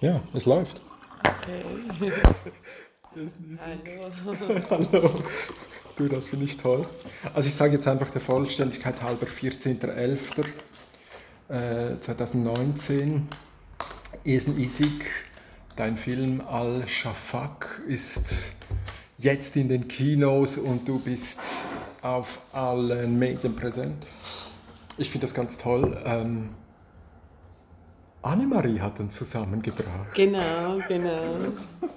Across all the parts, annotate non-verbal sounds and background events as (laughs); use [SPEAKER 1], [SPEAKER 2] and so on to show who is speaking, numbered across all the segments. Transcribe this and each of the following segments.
[SPEAKER 1] Ja, es läuft.
[SPEAKER 2] Okay. (laughs)
[SPEAKER 1] Hallo. (laughs) Hallo. Du, das finde ich toll. Also ich sage jetzt einfach der Vollständigkeit halber 14.11. Äh, 2019. Esen Isik, dein Film Al-Shafak ist jetzt in den Kinos und du bist auf allen Medien präsent. Ich finde das ganz toll. Ähm, Annemarie hat uns zusammengebracht.
[SPEAKER 2] Genau, genau,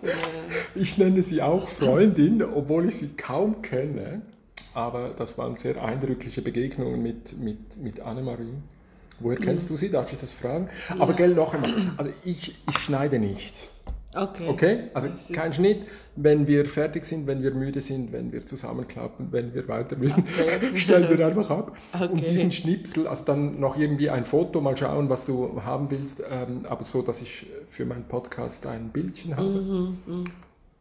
[SPEAKER 2] genau.
[SPEAKER 1] Ich nenne sie auch Freundin, obwohl ich sie kaum kenne. Aber das waren sehr eindrückliche Begegnungen mit, mit, mit Annemarie. Woher kennst du sie? Darf ich das fragen? Ja. Aber gell, noch einmal. Also ich, ich schneide nicht.
[SPEAKER 2] Okay.
[SPEAKER 1] Okay? Also kein Schnitt. Wenn wir fertig sind, wenn wir müde sind, wenn wir zusammenklappen, wenn wir weiter müssen, okay. (laughs) stellen wir einfach ab. Okay. Und diesen Schnipsel, also dann noch irgendwie ein Foto, mal schauen, was du haben willst, ähm, aber so, dass ich für meinen Podcast ein Bildchen habe. Mhm, mh.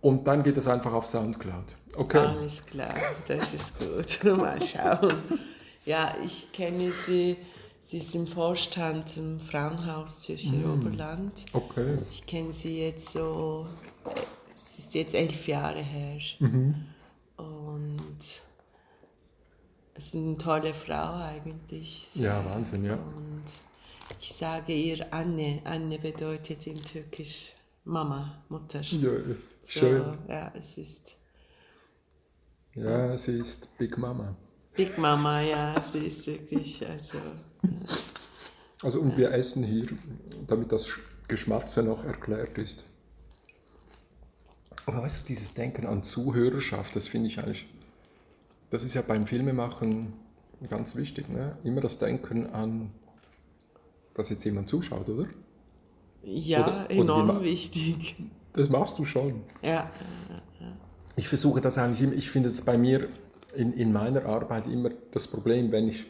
[SPEAKER 1] Und dann geht es einfach auf Soundcloud. Okay?
[SPEAKER 2] Alles klar, das ist gut. (laughs) mal schauen. Ja, ich kenne sie Sie ist im Vorstand im Frauenhaus Zürcher mm. Oberland.
[SPEAKER 1] Okay.
[SPEAKER 2] Ich kenne sie jetzt so, es ist jetzt elf Jahre her. Mhm. Und es ist eine tolle Frau eigentlich.
[SPEAKER 1] Ja, Wahnsinn, ja.
[SPEAKER 2] Und ich sage ihr Anne. Anne bedeutet in Türkisch Mama, Mutter.
[SPEAKER 1] Ja, schön.
[SPEAKER 2] So, ja, es ist.
[SPEAKER 1] Ja, sie ist Big Mama.
[SPEAKER 2] Big Mama, ja, sie ist wirklich, also.
[SPEAKER 1] Also und wir essen hier, damit das Geschmatze noch erklärt ist. Aber weißt du, dieses Denken an Zuhörerschaft, das finde ich eigentlich, das ist ja beim Filmemachen ganz wichtig. Ne? Immer das Denken an, dass jetzt jemand zuschaut, oder?
[SPEAKER 2] Ja, oder, enorm oder wichtig.
[SPEAKER 1] Das machst du schon.
[SPEAKER 2] Ja.
[SPEAKER 1] Ich versuche das eigentlich immer, ich finde es bei mir in, in meiner Arbeit immer das Problem, wenn ich,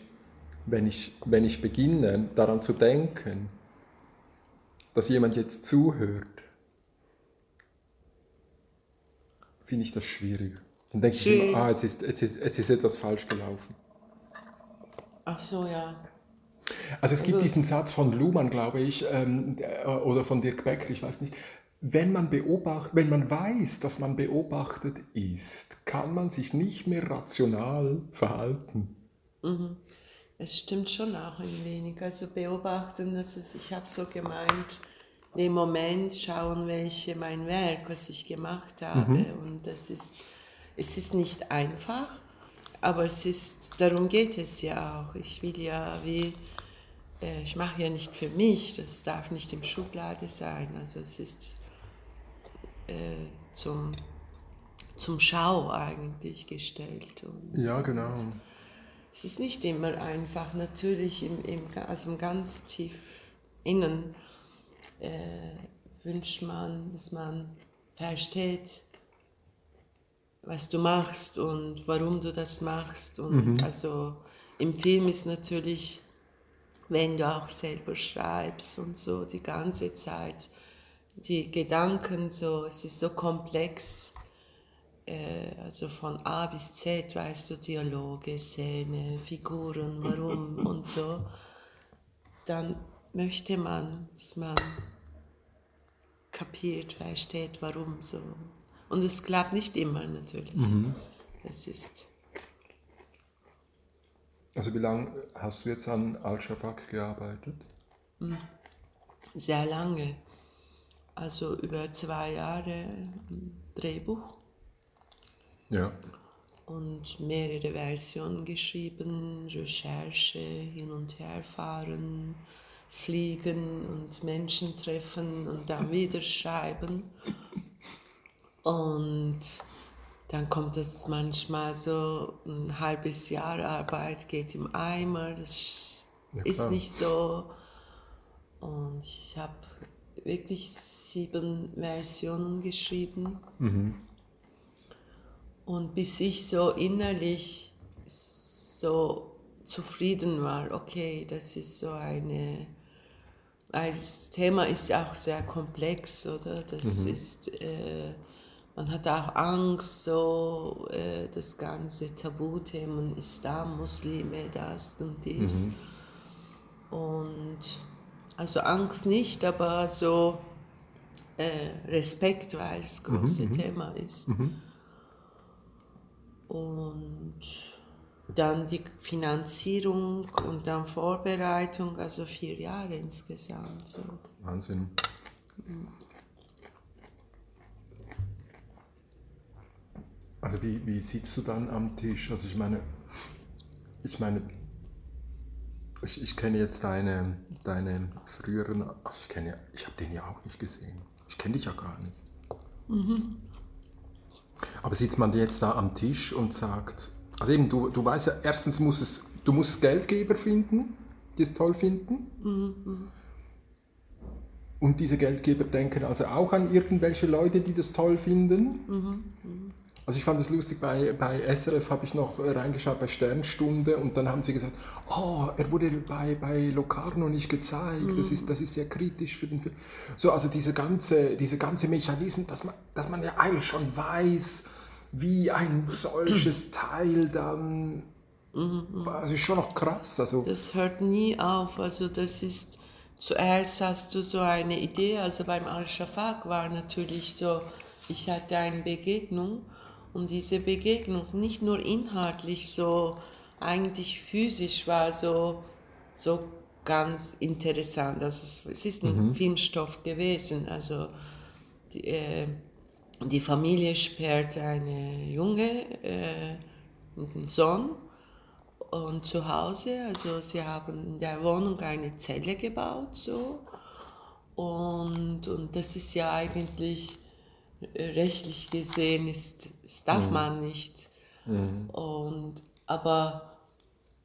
[SPEAKER 1] wenn, ich, wenn ich beginne daran zu denken, dass jemand jetzt zuhört, finde ich das schwierig. Dann denke ich immer, ah, jetzt ist, jetzt, ist, jetzt ist etwas falsch gelaufen.
[SPEAKER 2] Ach so, ja.
[SPEAKER 1] Also es gibt also, diesen Satz von Luhmann, glaube ich, ähm, oder von Dirk Becker, ich weiß nicht, wenn man, beobacht, wenn man weiß, dass man beobachtet ist, kann man sich nicht mehr rational verhalten.
[SPEAKER 2] Mhm. Es stimmt schon auch ein wenig. Also beobachten, das ist, ich habe so gemeint, im Moment schauen, welche mein Werk, was ich gemacht habe. Mhm. Und das ist, es ist nicht einfach, aber es ist, darum geht es ja auch. Ich will ja wie, äh, ich mache ja nicht für mich, das darf nicht im Schublade sein. Also es ist äh, zum, zum Schau eigentlich gestellt.
[SPEAKER 1] Und, ja, genau.
[SPEAKER 2] Es ist nicht immer einfach, natürlich im, im, also ganz tief innen äh, wünscht man, dass man versteht, was du machst und warum du das machst. Und mhm. also im Film ist natürlich, wenn du auch selber schreibst und so die ganze Zeit, die Gedanken so, es ist so komplex, also von A bis Z, weißt du, Dialoge, Szene, Figuren, warum (laughs) und so, dann möchte man, dass man kapiert, versteht, warum so. Und es klappt nicht immer natürlich. Mhm. Es ist.
[SPEAKER 1] Also wie lange hast du jetzt an Al-Shafak gearbeitet?
[SPEAKER 2] Hm. Sehr lange also über zwei Jahre Drehbuch.
[SPEAKER 1] Ja.
[SPEAKER 2] Und mehrere Versionen geschrieben, Recherche, hin und her fahren, fliegen und Menschen treffen und dann (laughs) wieder schreiben. Und dann kommt es manchmal so, ein halbes Jahr Arbeit geht im Eimer, das ja, ist nicht so. Und ich habe wirklich sieben Versionen geschrieben. Mhm. Und bis ich so innerlich so zufrieden war, okay, das ist so eine, das Thema ist ja auch sehr komplex, oder? Das mhm. ist, äh, man hat auch Angst, so äh, das ganze Tabuthemen, Islam, Muslime, das und dies. Mhm. Und also Angst nicht, aber so äh, Respekt, weil es ein großes mhm, Thema ist. Mhm. Und dann die Finanzierung und dann Vorbereitung, also vier Jahre insgesamt. So.
[SPEAKER 1] Wahnsinn. Also wie, wie sitzt du dann am Tisch? Also ich meine, ich meine, ich, ich kenne jetzt deine, deine früheren, also ich kenne, ich habe den ja auch nicht gesehen. Ich kenne dich ja gar nicht. Mhm. Aber sitzt man jetzt da am Tisch und sagt, also eben, du, du weißt ja, erstens muss es, du musst Geldgeber finden, die es toll finden. Mhm. Und diese Geldgeber denken also auch an irgendwelche Leute, die das toll finden. Mhm. Mhm. Also ich fand es lustig, bei, bei SRF habe ich noch reingeschaut bei Sternstunde und dann haben sie gesagt, oh, er wurde bei, bei Locarno nicht gezeigt, mhm. das, ist, das ist sehr kritisch für den Film. So, also diese ganze, diese ganze Mechanismus, dass man, dass man ja eigentlich schon weiß, wie ein solches (clears throat) Teil dann, mhm. also ist schon noch krass. Also.
[SPEAKER 2] Das hört nie auf, also das ist, zuerst hast du so eine Idee, also beim Al-Shafaq war natürlich so, ich hatte eine Begegnung und diese Begegnung nicht nur inhaltlich, so eigentlich physisch war so, so ganz interessant. Also es, es ist ein mhm. Filmstoff gewesen. Also die, äh, die Familie sperrt eine Junge, äh, einen Sohn und zu Hause, also sie haben in der Wohnung eine Zelle gebaut so und, und das ist ja eigentlich rechtlich gesehen ist, das darf mhm. man nicht. Mhm. Und, aber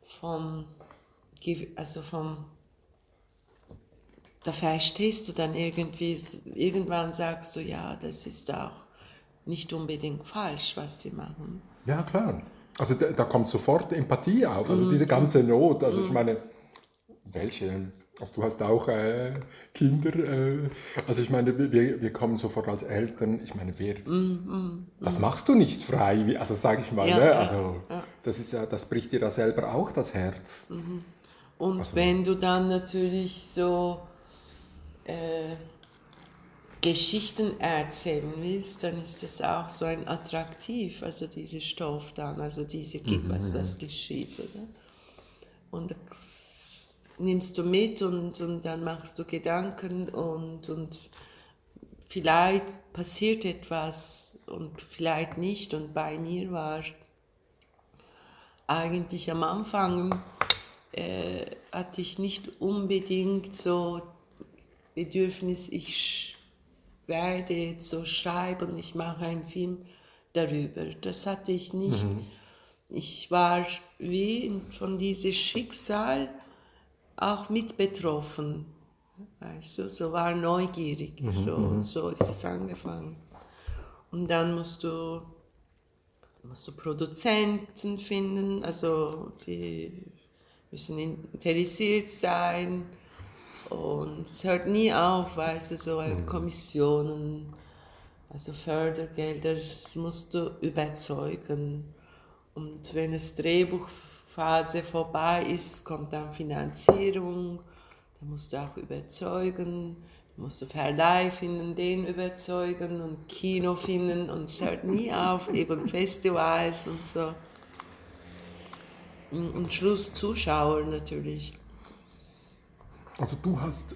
[SPEAKER 2] vom, also vom, da verstehst du dann irgendwie, irgendwann sagst du, ja, das ist auch nicht unbedingt falsch, was sie machen.
[SPEAKER 1] Ja, klar. Also da, da kommt sofort Empathie auf, also mhm. diese ganze Not. Also ich mhm. meine, welche also du hast auch äh, Kinder. Äh, also ich meine, wir, wir kommen sofort als Eltern. Ich meine, wir, mm, mm, das mm. machst du nicht frei. Also sage ich mal. Ja, ne? Also ja, das ist ja, das bricht dir da selber auch das Herz. Mhm.
[SPEAKER 2] Und also, wenn du dann natürlich so äh, Geschichten erzählen willst, dann ist das auch so ein attraktiv. Also diese Stoff dann, also diese, mhm, was das geschieht, oder? Und das, nimmst du mit und, und dann machst du Gedanken und, und vielleicht passiert etwas und vielleicht nicht. Und bei mir war eigentlich am Anfang, äh, hatte ich nicht unbedingt so Bedürfnis, ich werde jetzt so schreiben, ich mache einen Film darüber. Das hatte ich nicht. Mhm. Ich war wie von diesem Schicksal, auch mit betroffen. Weißt du, so war neugierig. Mhm, so, mhm. so ist es angefangen. Und dann musst du, musst du Produzenten finden, also die müssen interessiert sein. Und es hört nie auf, weißt du, so mhm. Kommissionen, also Fördergelder, das musst du überzeugen. Und wenn das Drehbuch Phase vorbei ist, kommt dann Finanzierung, da musst du auch überzeugen, musst du Verleih finden, den überzeugen und Kino finden und es hört nie auf, (laughs) eben Festivals und so. Und Schluss Zuschauer natürlich.
[SPEAKER 1] Also du hast,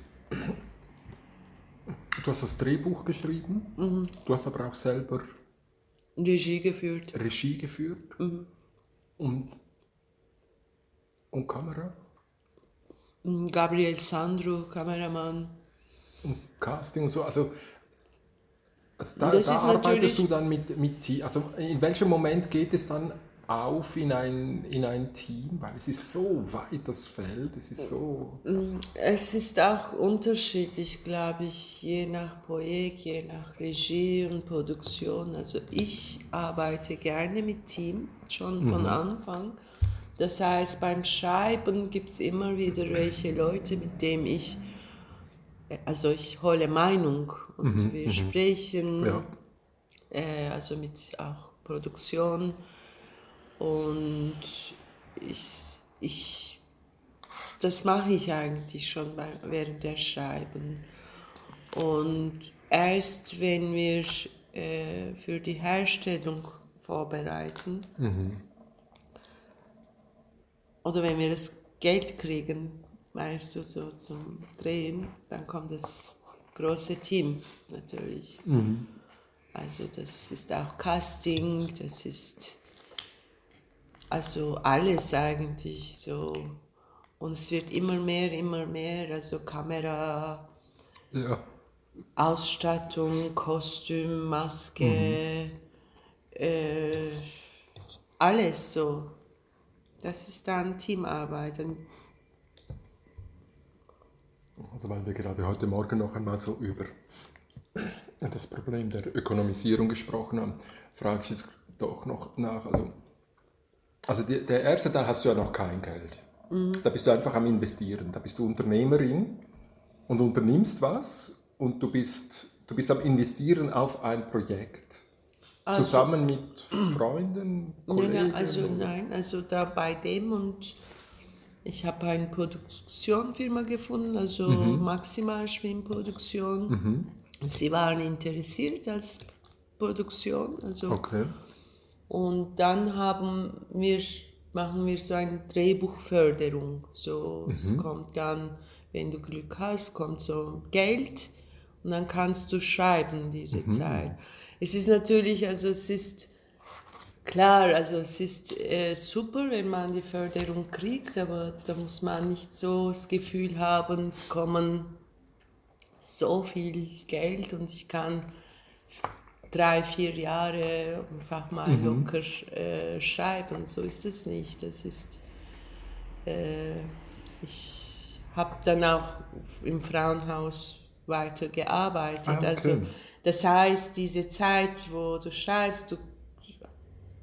[SPEAKER 1] du hast das Drehbuch geschrieben, mhm. du hast aber auch selber
[SPEAKER 2] Regie geführt.
[SPEAKER 1] Regie geführt. Mhm. Und und Kamera?
[SPEAKER 2] Gabriel Sandro, Kameramann.
[SPEAKER 1] Und Casting und so. Also, also da, da arbeitest du dann mit, mit Also in welchem Moment geht es dann auf in ein, in ein Team? Weil es ist so weit, das Feld. Es ist so...
[SPEAKER 2] Mm, es ist auch unterschiedlich, glaube ich, je nach Projekt, je nach Regie und Produktion. Also ich arbeite gerne mit Team, schon von mhm. Anfang das heißt, beim Schreiben gibt es immer wieder welche Leute, mit denen ich, also ich hole Meinung und mhm, wir mhm. sprechen, ja. äh, also mit auch Produktion und ich, ich das mache ich eigentlich schon bei, während der Schreiben. Und erst wenn wir äh, für die Herstellung vorbereiten oder wenn wir das Geld kriegen, weißt du, so zum Drehen, dann kommt das große Team natürlich. Also das ist auch Casting, das ist also alles eigentlich so. Und es wird immer mehr, immer mehr, also Kamera,
[SPEAKER 1] Ja.
[SPEAKER 2] Ausstattung, Kostüm, Maske, äh, alles so. Das ist dann Teamarbeit.
[SPEAKER 1] Also weil wir gerade heute Morgen noch einmal so über das Problem der Ökonomisierung gesprochen haben, frage ich jetzt doch noch nach. Also, also die, der erste Teil hast du ja noch kein Geld. Da bist du einfach am Investieren. Da bist du Unternehmerin und unternimmst was und du bist, du bist am Investieren auf ein Projekt. Zusammen mit Freunden,
[SPEAKER 2] Nein,
[SPEAKER 1] Kollegen.
[SPEAKER 2] nein, also nein, also da bei dem und ich habe eine Produktionsfirma gefunden, also Maximal Schwimmproduktion. Sie waren interessiert als Produktion, also
[SPEAKER 1] Okay.
[SPEAKER 2] und dann haben wir machen wir so eine Drehbuchförderung. So es kommt dann, wenn du Glück hast, kommt so Geld und dann kannst du schreiben diese Zeit. Es ist natürlich, also es ist Klar, also es ist äh, super, wenn man die Förderung kriegt, aber da muss man nicht so das Gefühl haben, es kommen so viel Geld und ich kann drei, vier Jahre einfach mal locker äh, schreiben. So ist es nicht. Das ist, äh, ich habe dann auch im Frauenhaus weiter gearbeitet.
[SPEAKER 1] Ah, okay.
[SPEAKER 2] Also das heißt, diese Zeit, wo du schreibst, du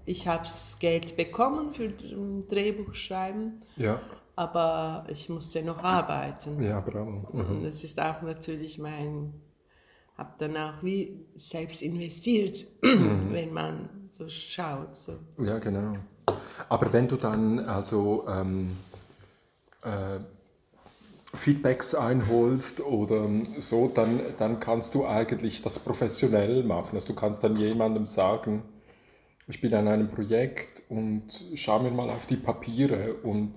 [SPEAKER 2] ich habe das Geld bekommen für ein Drehbuch schreiben,
[SPEAKER 1] Ja,
[SPEAKER 2] aber ich musste noch arbeiten.
[SPEAKER 1] ja, bravo. Mhm.
[SPEAKER 2] Und das ist auch natürlich mein, habe dann auch wie selbst investiert, wenn man so schaut. So.
[SPEAKER 1] Ja, genau. Aber wenn du dann also ähm, äh, Feedbacks einholst oder so, dann, dann kannst du eigentlich das professionell machen. Also du kannst dann jemandem sagen, ich bin an einem Projekt und schau mir mal auf die Papiere und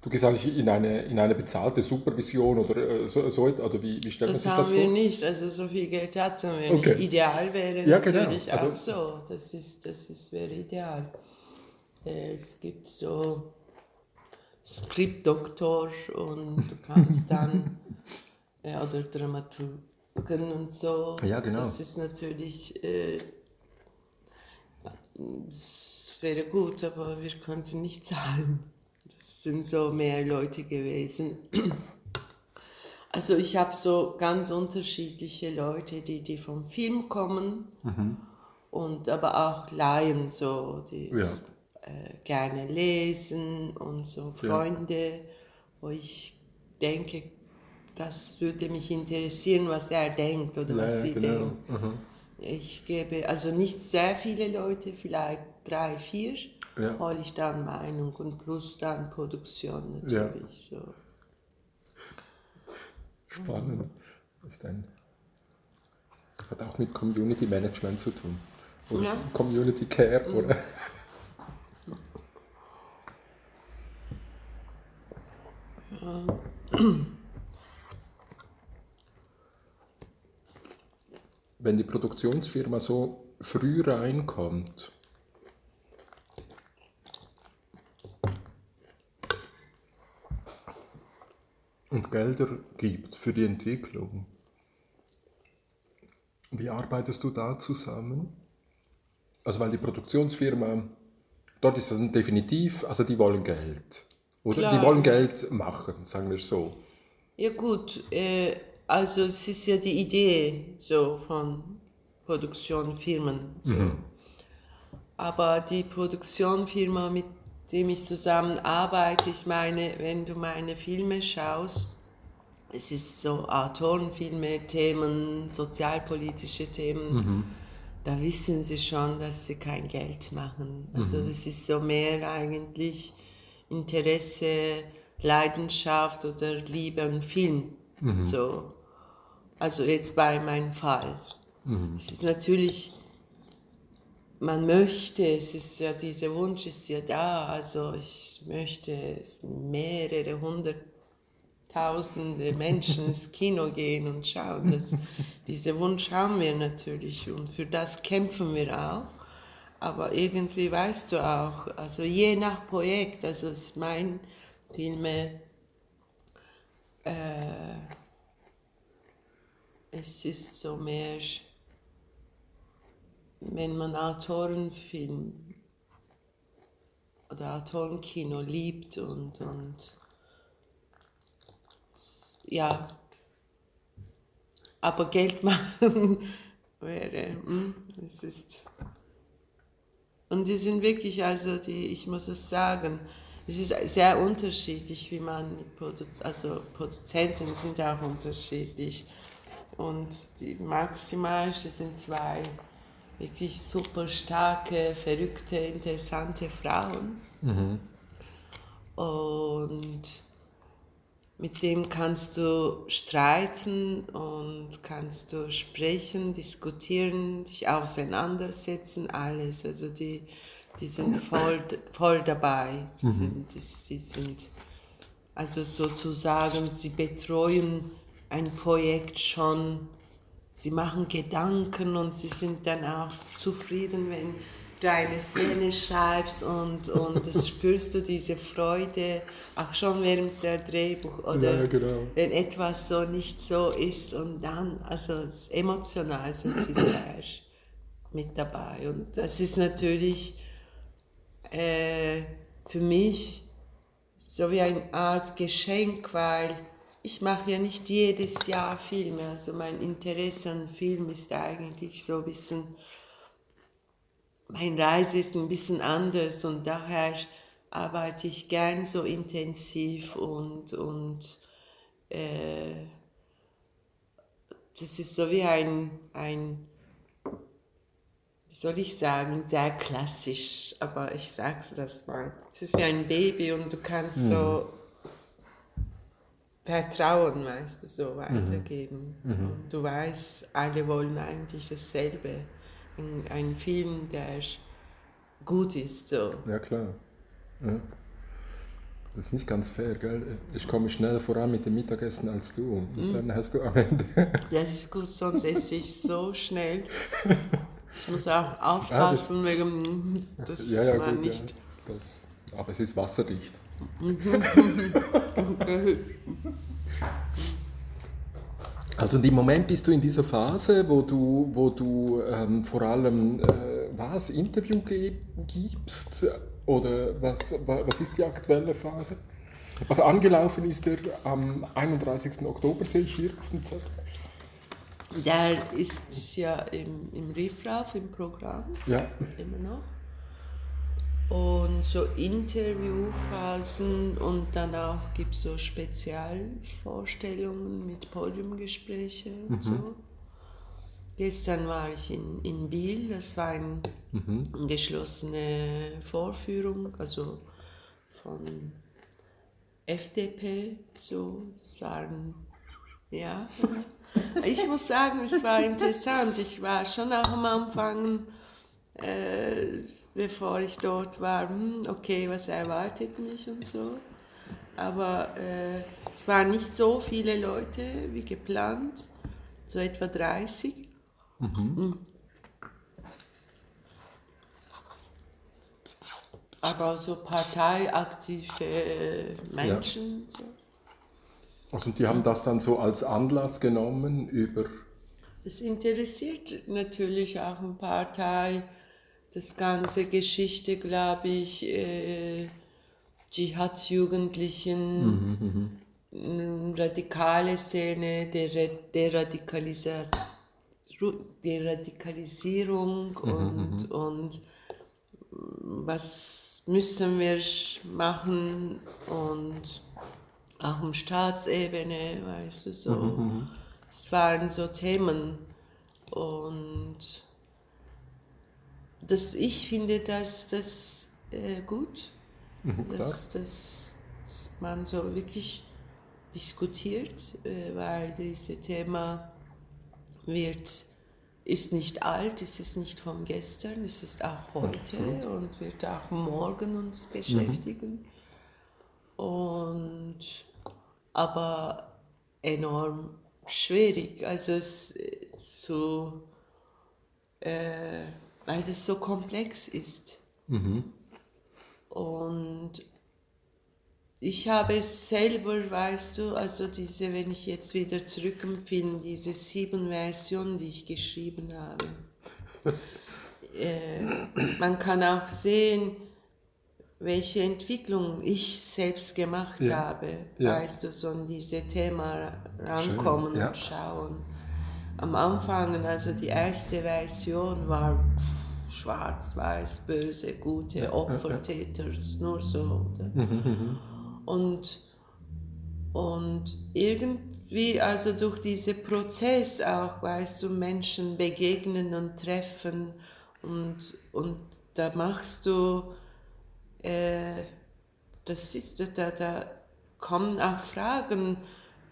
[SPEAKER 1] du gehst eigentlich in eine, in eine bezahlte Supervision oder äh, so, so oder wie, wie stellt man
[SPEAKER 2] Das
[SPEAKER 1] sich
[SPEAKER 2] haben
[SPEAKER 1] das
[SPEAKER 2] wir
[SPEAKER 1] vor?
[SPEAKER 2] nicht, also so viel Geld hatten wir
[SPEAKER 1] Okay.
[SPEAKER 2] nicht. Ideal wäre
[SPEAKER 1] Ja, genau.
[SPEAKER 2] natürlich
[SPEAKER 1] Also-
[SPEAKER 2] auch so, das, ist, das ist, wäre ideal. Äh, Es gibt so Skriptdoktor und du kannst dann, (laughs) ja, oder Dramaturgen und so.
[SPEAKER 1] Ja, genau.
[SPEAKER 2] Das ist natürlich, äh, das wäre gut, aber wir konnten nicht zahlen. Das sind so mehr Leute gewesen. (clears throat) Also ich habe so ganz unterschiedliche Leute, die, die vom Film kommen und aber auch Laien, so, die
[SPEAKER 1] Ja.
[SPEAKER 2] Äh, gerne lesen und so Freunde, wo ich denke, das würde mich interessieren, was er denkt oder was
[SPEAKER 1] Ja,
[SPEAKER 2] sie
[SPEAKER 1] genau.
[SPEAKER 2] denkt. Ich gebe also nicht sehr viele Leute, vielleicht drei, vier,
[SPEAKER 1] Ja.
[SPEAKER 2] hole ich dann Meinung und plus dann Produktion
[SPEAKER 1] Ja.
[SPEAKER 2] natürlich. So.
[SPEAKER 1] Spannend. Das ist ein, hat auch mit Community Management zu tun. Oder
[SPEAKER 2] Ja.
[SPEAKER 1] Community Care. Oder? Wenn die Produktionsfirma so früh reinkommt, und Gelder gibt für die Entwicklung. Wie arbeitest du da zusammen? Also weil die Produktionsfirma, dort ist dann definitiv, also die wollen Geld. Oder
[SPEAKER 2] Klar.
[SPEAKER 1] die wollen Geld machen, sagen wir so.
[SPEAKER 2] Ja gut, äh, also es ist ja die Idee so von Produktionsfirmen. So. Aber die Produktionsfirma, mit dem ich zusammenarbeite, ich meine, wenn du meine Filme schaust, es ist so Autorenfilme, Themen, sozialpolitische Themen, da wissen sie schon, dass sie kein Geld machen. Also das ist so mehr eigentlich Interesse, Leidenschaft oder Liebe an Film. So. Also jetzt bei meinem Fall. Mhm. Es ist natürlich, man möchte, es ist ja, dieser Wunsch ist ja da, also ich möchte mehrere hunderttausende Menschen ins (laughs) Kino gehen und schauen. Das, diesen Wunsch haben wir natürlich und für das kämpfen wir auch. Aber irgendwie weißt du auch, also je nach Projekt, also es mein Filme, äh, es ist so mehr, wenn man Autorenfilm oder Autorenkino liebt und, und ja, aber Geld (laughs) machen wäre, hm, es ist. Und die sind wirklich, also die, ich muss es sagen, es ist sehr unterschiedlich, wie man mit Produz also Produzenten sind auch unterschiedlich. Und die Maximalste sind zwei wirklich super starke, verrückte, interessante Frauen. Mhm. Und mit dem kannst du streiten und kannst du sprechen, diskutieren, dich auseinandersetzen, alles. Also die, die sind voll, voll dabei. Die, mhm. sind, die, die sind also sozusagen, sie betreuen ein Projekt schon, sie machen Gedanken und sie sind dann auch zufrieden, wenn du eine Szene schreibst und, und das (laughs) spürst du diese Freude auch schon während der Drehbuch oder ja, genau. wenn etwas so nicht so ist und dann, also emotional sind sie sehr (clears throat) mit dabei und das ist natürlich äh, für mich so wie eine Art Geschenk, weil ich mache ja nicht jedes Jahr Filme. Also mein Interesse an Film ist eigentlich so ein bisschen, mein Reise ist ein bisschen anders und daher arbeite ich gern so intensiv und, und äh, das ist so wie ein, ein, wie soll ich sagen, sehr klassisch, aber ich sage das mal. Es ist wie ein Baby und du kannst mhm. so Vertrauen, weißt du, so weitergeben. Mhm. mhm. Und du weißt, alle wollen eigentlich dasselbe. Ein, Film, der gut ist. So.
[SPEAKER 1] Ja, klar. Ja. Das ist nicht ganz fair, gell? Ich komme schneller voran mit dem Mittagessen als du. Und mhm. dann hast du am Ende. (laughs)
[SPEAKER 2] Ja, das ist gut, sonst esse ich so schnell. Ich muss auch aufpassen, ah, das, wegen das
[SPEAKER 1] ja, ja, gut, nicht. Ja, das, aber es ist wasserdicht. (laughs) (laughs) Also im Moment bist du in dieser Phase, wo du, wo du ähm, vor allem äh, was Interview gibst oder was, was ist die aktuelle Phase? Also angelaufen ist er am 31. Oktober, sehe ich hier auf dem Zettel.
[SPEAKER 2] Der ist ja im, im Riffraff im Programm,
[SPEAKER 1] ja.
[SPEAKER 2] immer noch und so Interviewphasen und dann auch gibt es so Spezialvorstellungen mit Podiumgespräche und mhm. so. Gestern war ich in, in Biel, das war eine mhm. geschlossene Vorführung, also von FDP, so, das waren, ja. Ich muss sagen, es war interessant. Ich war schon auch am Anfang äh, bevor ich dort war, hm, okay, was erwartet mich und so. Aber äh, es waren nicht so viele Leute wie geplant, so etwa 30. Mhm. Hm. Aber so parteiaktive Menschen. Ja. So.
[SPEAKER 1] Also die haben das dann so als Anlass genommen über...
[SPEAKER 2] Es interessiert natürlich auch eine Partei das ganze Geschichte, glaube ich, äh, Dschihad-Jugendlichen, mhm, mhm, radikale Szene, der, Deradikalis Deradikalisierung mhm, und, mhm. und was müssen wir machen und auch um Staatsebene, weißt du, so. Mhm, mhm. Es waren so Themen und das, ich finde das, das äh, gut, mhm, dass, dass, dass man so wirklich diskutiert, äh, weil dieses Thema wird, ist nicht alt, es ist nicht von gestern, es ist auch heute Absolut. und wird auch morgen uns beschäftigen. Mhm. Und, aber enorm schwierig, also es zu, äh, weil das so komplex ist. Mhm. Und ich habe es selber, weißt du, also diese, wenn ich jetzt wieder zurückempfinde, diese sieben Versionen, die ich geschrieben habe. (laughs) äh, man kann auch sehen, welche Entwicklung ich selbst gemacht ja. habe, ja. weißt du, so an diese Thema rankommen ja. und schauen. Am Anfang, also die erste Version war schwarz, weiß, böse, gute Opfer, Täter, nur so. Mhm, mhm. Und, und irgendwie, also durch diesen Prozess auch, weißt du, Menschen begegnen und treffen und, und da machst du, äh, das ist, da, da kommen auch Fragen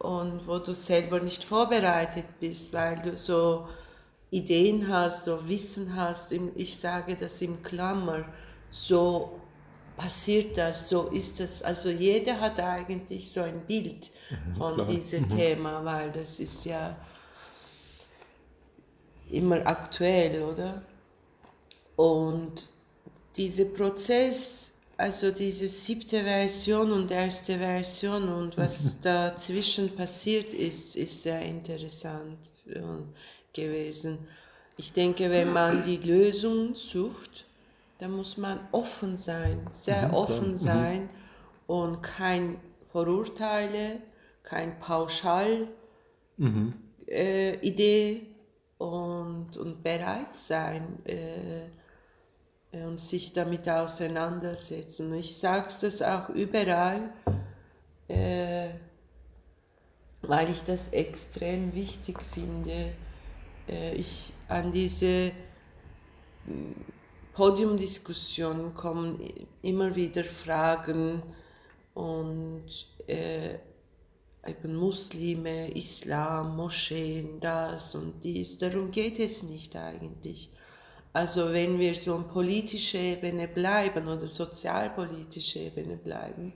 [SPEAKER 2] und wo du selber nicht vorbereitet bist, weil du so Ideen hast, so Wissen hast, ich sage das im Klammer, so passiert das, so ist das. Also jeder hat eigentlich so ein Bild mhm, von klar. diesem mhm. Thema, weil das ist ja immer aktuell, oder? Und dieser Prozess, also diese siebte Version und erste Version und was (laughs) dazwischen passiert ist, ist sehr interessant gewesen. Ich denke, wenn man die Lösung sucht, da muss man offen sein, sehr mhm, offen mhm. sein mhm. und kein Verurteile, kein Pauschal mhm. äh, Idee und, und bereit sein äh, und sich damit auseinandersetzen. Ich sage das auch überall, äh, weil ich das extrem wichtig finde. Äh, ich an diese Podiumdiskussionen kommen immer wieder Fragen und äh, eben Muslime, Islam, Moscheen, das und dies. Darum geht es nicht eigentlich. Also wenn wir so auf politischer Ebene bleiben oder sozialpolitischer Ebene bleiben,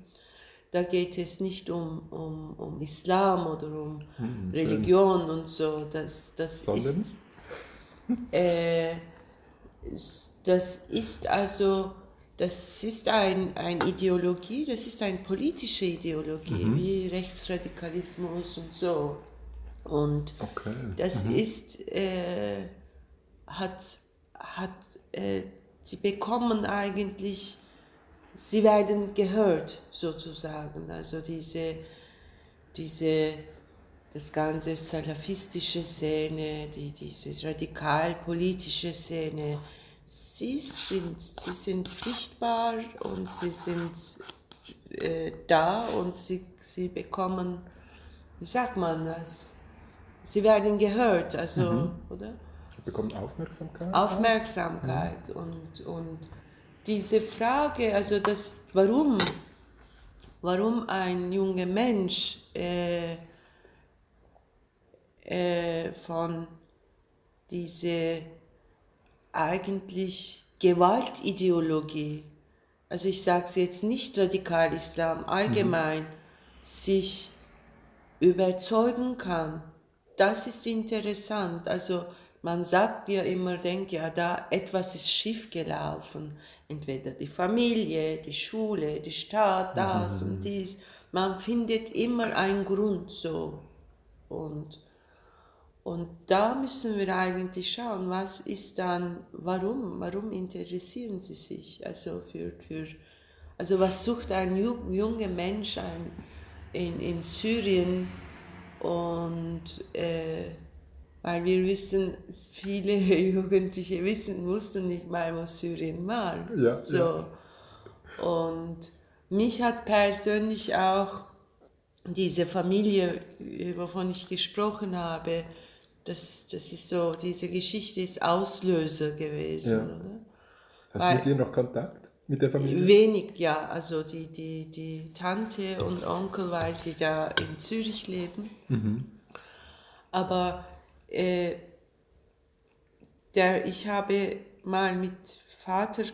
[SPEAKER 2] da geht es nicht um, um, um Islam oder um hm, Religion und so. Das, das ist, äh, das ist also, das ist ein, eine Ideologie, das ist eine politische Ideologie, mhm. wie Rechtsradikalismus und so. Und okay. das mhm. ist, äh, hat, hat, äh, sie bekommen eigentlich, sie werden gehört sozusagen. Also diese, diese, das ganze salafistische Szene, die, diese radikal-politische Szene, sie sind, sie sind sichtbar und sie sind äh, da und sie, sie bekommen, wie sagt man das? Sie werden gehört, also, mhm. oder?
[SPEAKER 1] Sie bekommen Aufmerksamkeit.
[SPEAKER 2] Aufmerksamkeit mhm. und, und diese Frage, also das, warum, warum ein junger Mensch äh, äh, von diese eigentlich Gewaltideologie, also ich sage es jetzt nicht Radikal-Islam, allgemein, mhm. sich überzeugen kann. Das ist interessant. Also man sagt ja immer, denkt ja, da etwas ist schief gelaufen. Entweder die Familie, die Schule, die Stadt, das mhm. und dies. Man findet immer einen Grund so. Und und da müssen wir eigentlich schauen, was ist dann, warum, warum interessieren sie sich? Also, für, für, also was sucht ein junger Mensch ein, in, in Syrien? Und äh, weil wir wissen, viele (laughs) Jugendliche wissen, wussten nicht mal, wo Syrien war. Ja, so. Ja. Und mich hat persönlich auch diese Familie, wovon ich gesprochen habe, das, das ist so, diese Geschichte ist Auslöser gewesen. Ja. Oder?
[SPEAKER 1] Hast Weil, du mit ihr noch Kontakt? Mit der Familie?
[SPEAKER 2] Wenig, ja. Also die, die, die Tante und Onkel, weil sie da in Zürich leben. Mhm. Aber äh, der, ich habe mal mit Vater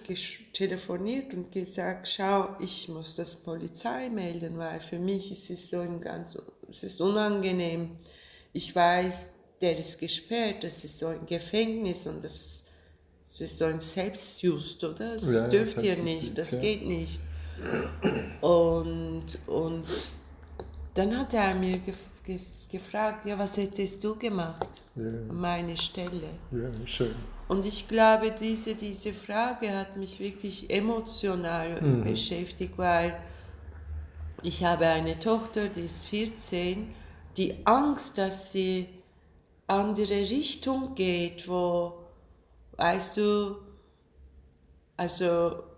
[SPEAKER 2] telefoniert und gesagt, schau, ich muss das Polizei melden, weil für mich ist es so ein ganz, es ist unangenehm. Ich weiß, der ist gesperrt, das ist so ein Gefängnis und das, das ist so ein Selbstjust, oder? Das ja, dürft ihr nicht, das ja. geht nicht. Und, und dann hat er mir gefragt, gefragt, ja, was hättest du gemacht ja. an meiner Stelle?
[SPEAKER 1] Ja, schön.
[SPEAKER 2] Und ich glaube, diese, diese Frage hat mich wirklich emotional mhm. beschäftigt, weil ich habe eine Tochter, die ist 14, die Angst, dass sie andere Richtung geht, wo, weißt du, also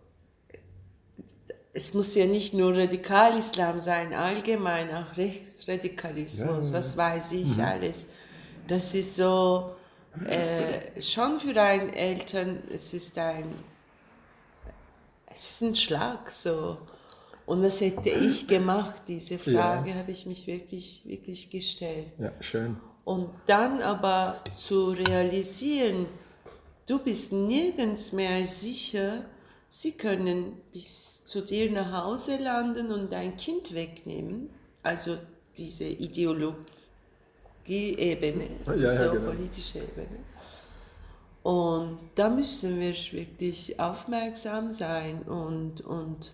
[SPEAKER 2] es muss ja nicht nur Radikalislam sein, allgemein auch Rechtsradikalismus, ja, was weiß ich mhm. alles. Das ist so, äh, schon für einen Eltern, es ist ein, es ist ein Schlag so. Und was hätte ich gemacht? Diese Frage ja. habe ich mich wirklich, wirklich gestellt.
[SPEAKER 1] Ja, schön.
[SPEAKER 2] Und dann aber zu realisieren, du bist nirgends mehr sicher, sie können bis zu dir nach Hause landen und dein Kind wegnehmen. Also diese Ideologie Ebene, ja, so ja, genau. politische Ebene. Und da müssen wir wirklich aufmerksam sein und, und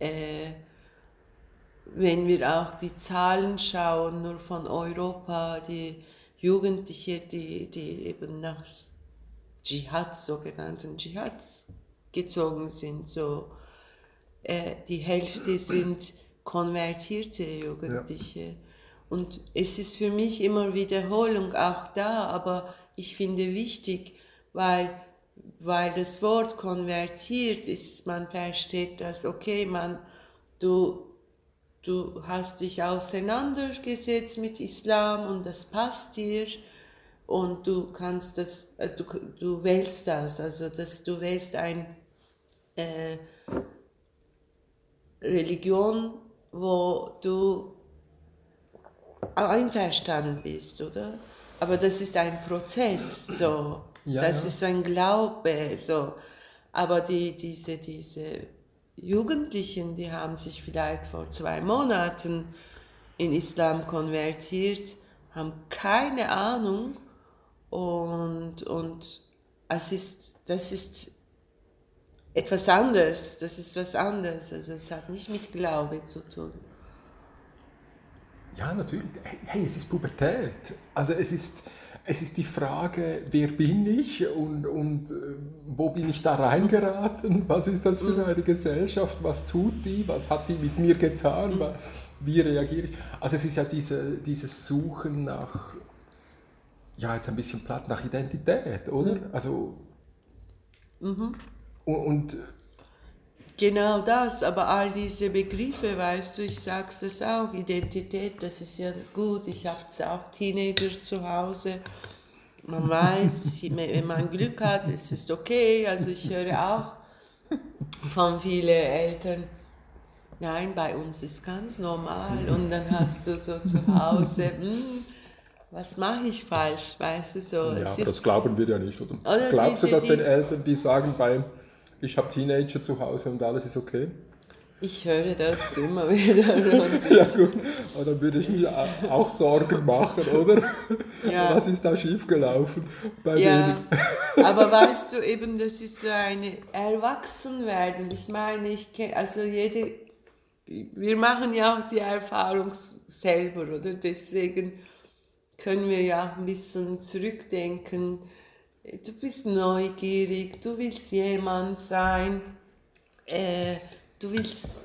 [SPEAKER 2] äh, wenn wir auch die Zahlen schauen, nur von Europa, die Jugendliche, die, die eben nach Dschihads, sogenannten Dschihads gezogen sind, so äh, die Hälfte sind konvertierte Jugendliche. Ja. Und es ist für mich immer Wiederholung auch da, aber ich finde wichtig, weil, weil das Wort konvertiert ist, man versteht das, okay, man, du, du hast dich auseinandergesetzt mit Islam und das passt dir und du kannst das, also du, du wählst das, also dass du wählst ein äh, Religion, wo du einverstanden bist, oder? Aber das ist ein Prozess, so. Ja, das ja. ist so ein Glaube, so. Aber die, diese, diese Jugendlichen, die haben sich vielleicht vor zwei Monaten in Islam konvertiert, haben keine Ahnung und, und es ist, das ist etwas anderes, das ist was anderes, also es hat nicht mit Glaube zu tun.
[SPEAKER 1] Ja, natürlich. Hey, es ist Pubertät. Also es ist, es ist die Frage, wer bin ich und, und äh, wo bin ich da reingeraten? Was ist das für mhm. eine Gesellschaft? Was tut die? Was hat die mit mir getan? Mhm. Wie reagiere ich? Also es ist ja diese, dieses Suchen nach, ja jetzt ein bisschen platt, nach Identität, oder? Mhm. Also und, und
[SPEAKER 2] Genau das, aber all diese Begriffe, weißt du, ich sag's das auch, Identität, das ist ja gut, ich habe auch Teenager zu Hause, man weiß, wenn man Glück hat, es ist okay, also ich höre auch von vielen Eltern, nein, bei uns ist ganz normal und dann hast du so zu Hause, hm, was mache ich falsch, weißt du so.
[SPEAKER 1] Ja, aber das glauben wir ja nicht, oder? oder Glaubst diese, du, dass den Eltern, die sagen beim ich habe Teenager zu Hause und alles ist okay?
[SPEAKER 2] Ich höre das immer wieder. (laughs)
[SPEAKER 1] ja gut, aber dann würde ich mir auch Sorgen machen, oder? Ja. (laughs) Was ist da schiefgelaufen bei ja.
[SPEAKER 2] denen? (laughs) aber weißt du eben, das ist so eine Erwachsenwerden. Ich meine, ich kenne, also jede, wir machen ja auch die Erfahrung selber, oder? Deswegen können wir ja ein bisschen zurückdenken du bist neugierig, du willst jemand sein, äh, du willst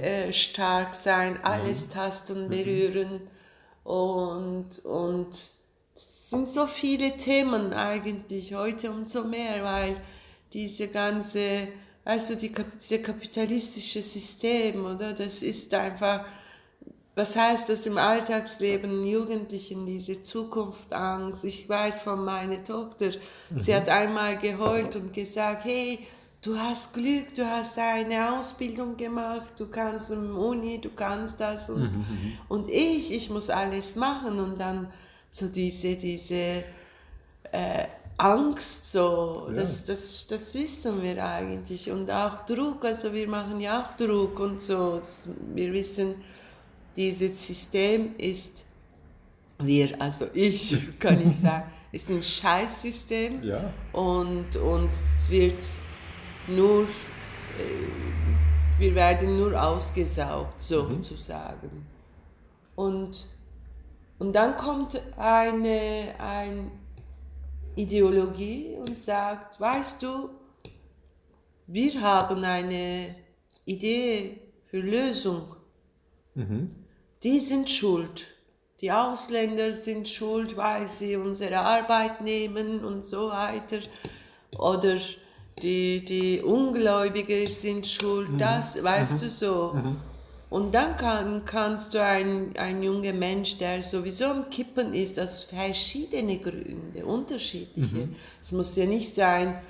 [SPEAKER 2] äh, stark sein, alles mhm. tasten, berühren. Und, und es sind so viele Themen eigentlich heute umso mehr, weil diese ganze, also die, diese kapitalistische System, oder, das ist einfach was heißt das im Alltagsleben Jugendlichen, diese Zukunftsangst? Ich weiß von meiner Tochter, mhm. sie hat einmal geheult und gesagt, hey, du hast Glück, du hast eine Ausbildung gemacht, du kannst im Uni, du kannst das und, mhm. mhm. und ich, ich muss alles machen und dann so diese, diese äh, Angst, so, ja. das, das, das wissen wir eigentlich. Und auch Druck, also wir machen ja auch Druck und so. Wir wissen, dieses System ist, wir, also ich, (laughs) kann ich sagen, ist ein Scheißsystem
[SPEAKER 1] ja.
[SPEAKER 2] und uns wird nur, äh, wir werden nur ausgesaugt, sozusagen. Mhm. Und, und dann kommt eine, eine Ideologie und sagt, weißt du, wir haben eine Idee für Lösung. Mhm. Die sind schuld. Die Ausländer sind schuld, weil sie unsere Arbeit nehmen und so weiter. Oder die, die Ungläubigen sind schuld, mhm. das, weißt mhm. du so. Mhm. Und dann kann, kannst du ein, ein junger Mensch, der sowieso am Kippen ist, aus verschiedenen Gründen, unterschiedliche. Mhm. Es muss ja nicht sein,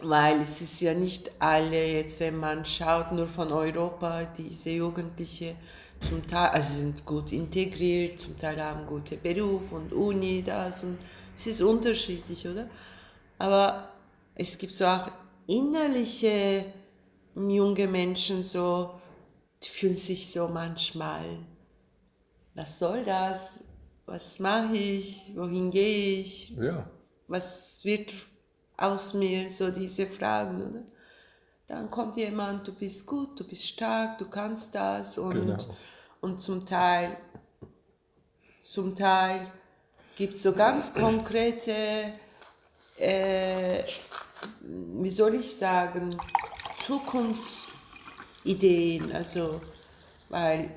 [SPEAKER 2] weil es ist ja nicht alle, jetzt wenn man schaut, nur von Europa, diese Jugendliche zum Teil, also sind gut integriert, zum Teil haben gute Beruf und Uni, das und es ist unterschiedlich, oder? Aber es gibt so auch innerliche junge Menschen so, die fühlen sich so manchmal, was soll das? Was mache ich? Wohin gehe ich?
[SPEAKER 1] Ja.
[SPEAKER 2] Was wird aus mir? So diese Fragen, oder? Dann kommt jemand, du bist gut, du bist stark, du kannst das und, genau. und zum Teil, zum Teil gibt es so ganz konkrete, äh, wie soll ich sagen, Zukunfts Ideen, also weil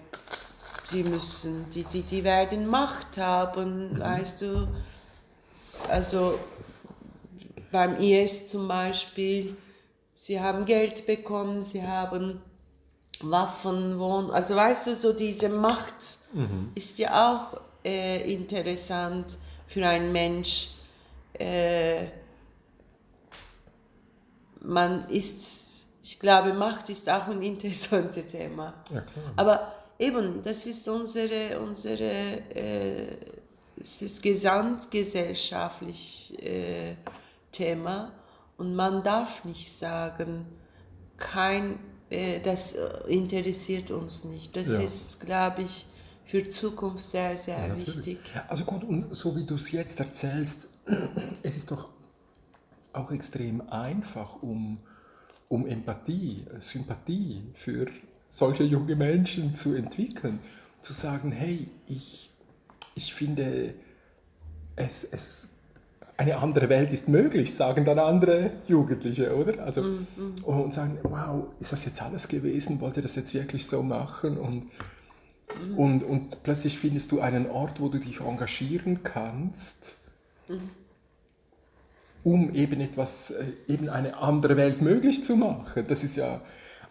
[SPEAKER 2] sie müssen, die, die, die werden Macht haben, mhm. weißt du, also beim IS zum Beispiel, sie haben Geld bekommen, sie haben Waffen, Wohn also weißt du, so diese Macht mhm. ist ja auch äh, interessant für einen Mensch. Äh, man ist ich glaube, Macht ist auch ein interessantes Thema.
[SPEAKER 1] Ja.
[SPEAKER 2] Aber eben, das ist unsere, unsere äh, es ist gesamtgesellschaftlich äh, Thema und man darf nicht sagen, kein, äh, das interessiert uns nicht. Das ja. ist, glaube ich, für Zukunft sehr, sehr ja, wichtig.
[SPEAKER 1] Also gut, und so wie du es jetzt erzählst, (clears throat) es ist doch auch extrem einfach, um um Empathie, Sympathie für solche junge Menschen zu entwickeln, zu sagen, hey, ich, ich finde, es, es, eine andere Welt ist möglich, sagen dann andere Jugendliche, oder? Also, mm, mm. Und sagen, wow, ist das jetzt alles gewesen? Wollt ihr das jetzt wirklich so machen? Und, mm. und, und plötzlich findest du einen Ort, wo du dich engagieren kannst mhm um eben etwas, äh, eben eine andere Welt möglich zu machen. Das ist ja,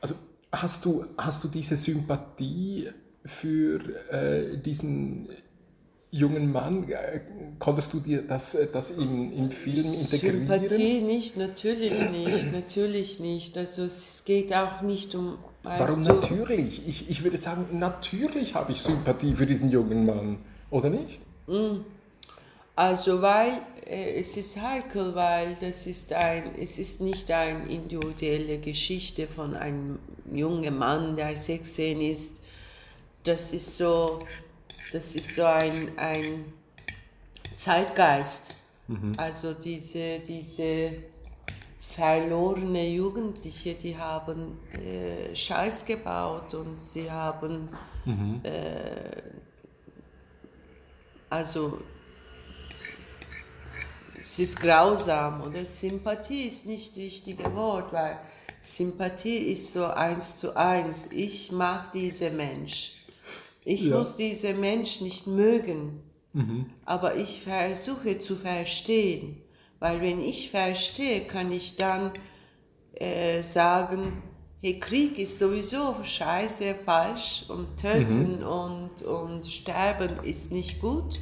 [SPEAKER 1] also hast du, hast du diese Sympathie für äh, diesen jungen Mann, äh, konntest du dir das, äh, das im, im Film integrieren?
[SPEAKER 2] Sympathie nicht, natürlich nicht, natürlich nicht. Also es geht auch nicht um...
[SPEAKER 1] Warum du, natürlich? Ich, ich würde sagen, natürlich habe ich Sympathie für diesen jungen Mann, oder nicht?
[SPEAKER 2] Mm. Also weil äh, es ist heikel, weil das ist ein, es ist nicht eine individuelle Geschichte von einem jungen Mann, der 16 ist. Das ist so, das ist so ein, ein Zeitgeist. Mhm. Also diese, diese verlorene Jugendliche, die haben äh, Scheiß gebaut und sie haben mhm. äh, also es ist grausam oder Sympathie ist nicht das richtige Wort, weil Sympathie ist so eins zu eins. Ich mag diesen Mensch. Ich ja. muss diesen Mensch nicht mögen, mhm. aber ich versuche zu verstehen, weil wenn ich verstehe, kann ich dann äh, sagen, hey, Krieg ist sowieso scheiße, falsch und töten mhm. und, und sterben ist nicht gut.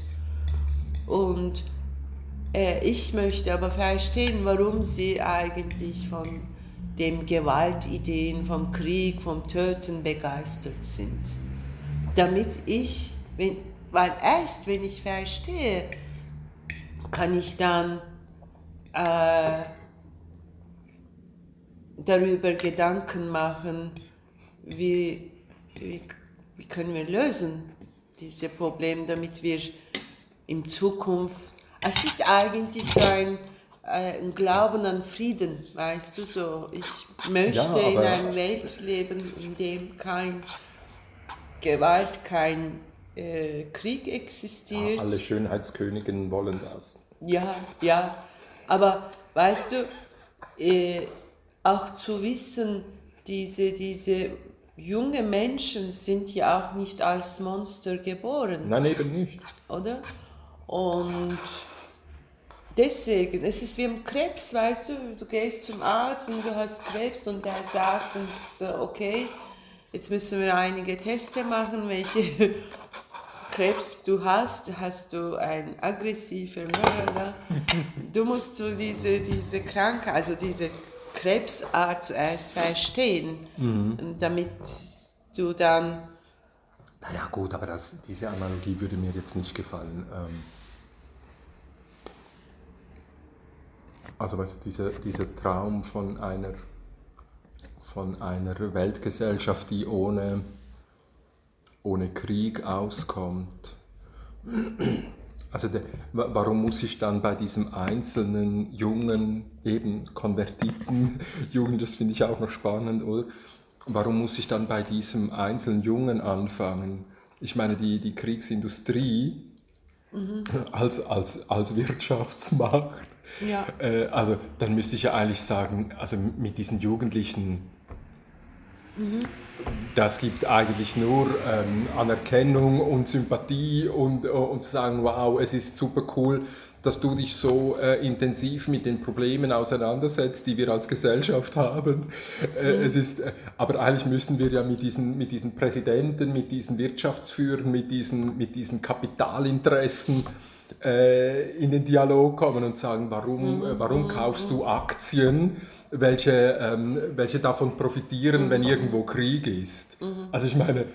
[SPEAKER 2] Und äh, ich möchte aber verstehen, warum sie eigentlich von den Gewaltideen, vom Krieg, vom Töten begeistert sind. Damit ich, wenn weil erst wenn ich verstehe, kann ich dann äh, darüber Gedanken machen, wie, wie, wie können wir lösen diese Probleme, damit wir in Zukunft, es ist eigentlich so ein, äh, ein Glauben an Frieden, weißt du, so, ich möchte ja, in einer Welt leben, in dem kein Gewalt, kein äh, Krieg existiert.
[SPEAKER 1] alle Schönheitsköniginnen wollen das.
[SPEAKER 2] Ja, ja, aber weißt du, äh, auch zu wissen, diese, diese junge Menschen sind ja auch nicht als Monster geboren.
[SPEAKER 1] Nein, eben nicht.
[SPEAKER 2] Oder? Und deswegen, es ist wie im Krebs, weißt du, du gehst zum Arzt und du hast Krebs und der sagt uns, okay, jetzt müssen wir einige Teste machen, welche (laughs) Krebs du hast, hast du ein aggressiver Mörder. Du musst so diese, diese Krankheit, also diese Krebsart zuerst verstehen, mhm. damit du dann...
[SPEAKER 1] Naja gut, aber das, diese Analogie würde mir jetzt nicht gefallen. Ähm also weißt du, dieser, dieser Traum von einer, von einer Weltgesellschaft, die ohne, ohne Krieg auskommt. Also der, warum muss ich dann bei diesem einzelnen jungen, eben konvertierten (laughs) Jungen, das finde ich auch noch spannend, oder? Warum muss ich dann bei diesem einzelnen Jungen anfangen? Ich meine, die, die Kriegsindustrie mhm. als, als, als Wirtschaftsmacht, ja. äh, also dann müsste ich ja eigentlich sagen, also mit diesen Jugendlichen das gibt eigentlich nur ähm, Anerkennung und Sympathie und, äh, und sagen, wow, es ist super cool, dass du dich so äh, intensiv mit den Problemen auseinandersetzt, die wir als Gesellschaft haben. Äh, mhm. es ist, äh, aber eigentlich müssten wir ja mit diesen, mit diesen Präsidenten, mit diesen Wirtschaftsführern, mit diesen, mit diesen Kapitalinteressen in den Dialog kommen und sagen, warum, mhm. warum mhm. kaufst du Aktien? welche, ähm, welche davon profitieren, mhm. wenn irgendwo Krieg ist. Mhm. Also ich meine,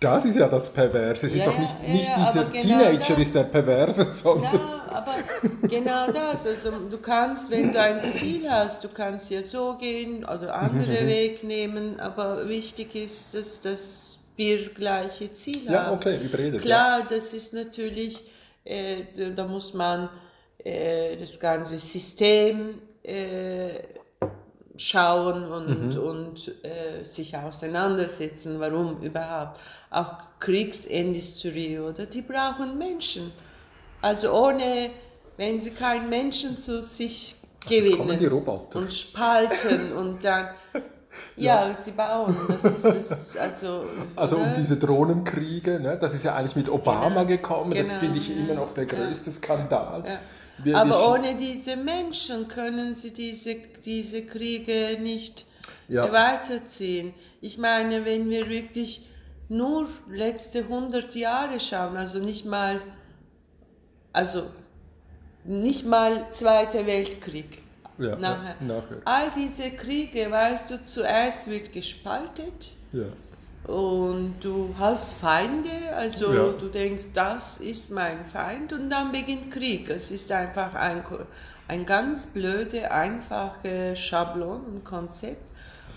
[SPEAKER 1] das ist ja das Perverse. Es ja, ist doch nicht, ja, nicht ja, dieser genau Teenager das, ist der Perverse, sondern...
[SPEAKER 2] Ja, aber genau das. Also du kannst, wenn du ein Ziel hast, du kannst ja so gehen oder andere mhm. Weg nehmen, aber wichtig ist, dass, dass wir gleiche Ziele haben.
[SPEAKER 1] Ja, okay, überredet.
[SPEAKER 2] Klar, das ist natürlich, äh, da muss man äh, das ganze System äh, schauen und, mhm. und äh, sich auseinandersetzen, warum überhaupt. Auch Kriegsindustrie, oder? Die brauchen Menschen. Also ohne, wenn sie keinen Menschen zu sich gewinnen und spalten und dann (laughs) ja, ja, sie bauen. Das ist es, also,
[SPEAKER 1] also um diese Drohnenkriege, ne, das ist ja eigentlich mit Obama genau, gekommen. Genau, das finde ich ja, immer noch der größte ja, Skandal.
[SPEAKER 2] Aber ohne diese Menschen können sie diese, diese Kriege nicht weiterziehen. Ich meine, wenn wir wirklich nur letzte 100 Jahre schauen, also nicht mal, also nicht mal Zweiter Weltkrieg. Ja, nachher. nachher. All diese Kriege, weißt du, zuerst wird gespaltet. Ja und du hast Feinde, also ja. du denkst, das ist mein Feind und dann beginnt Krieg. Es ist einfach ein, ein ganz blöde, einfache Schablon, ein Konzept,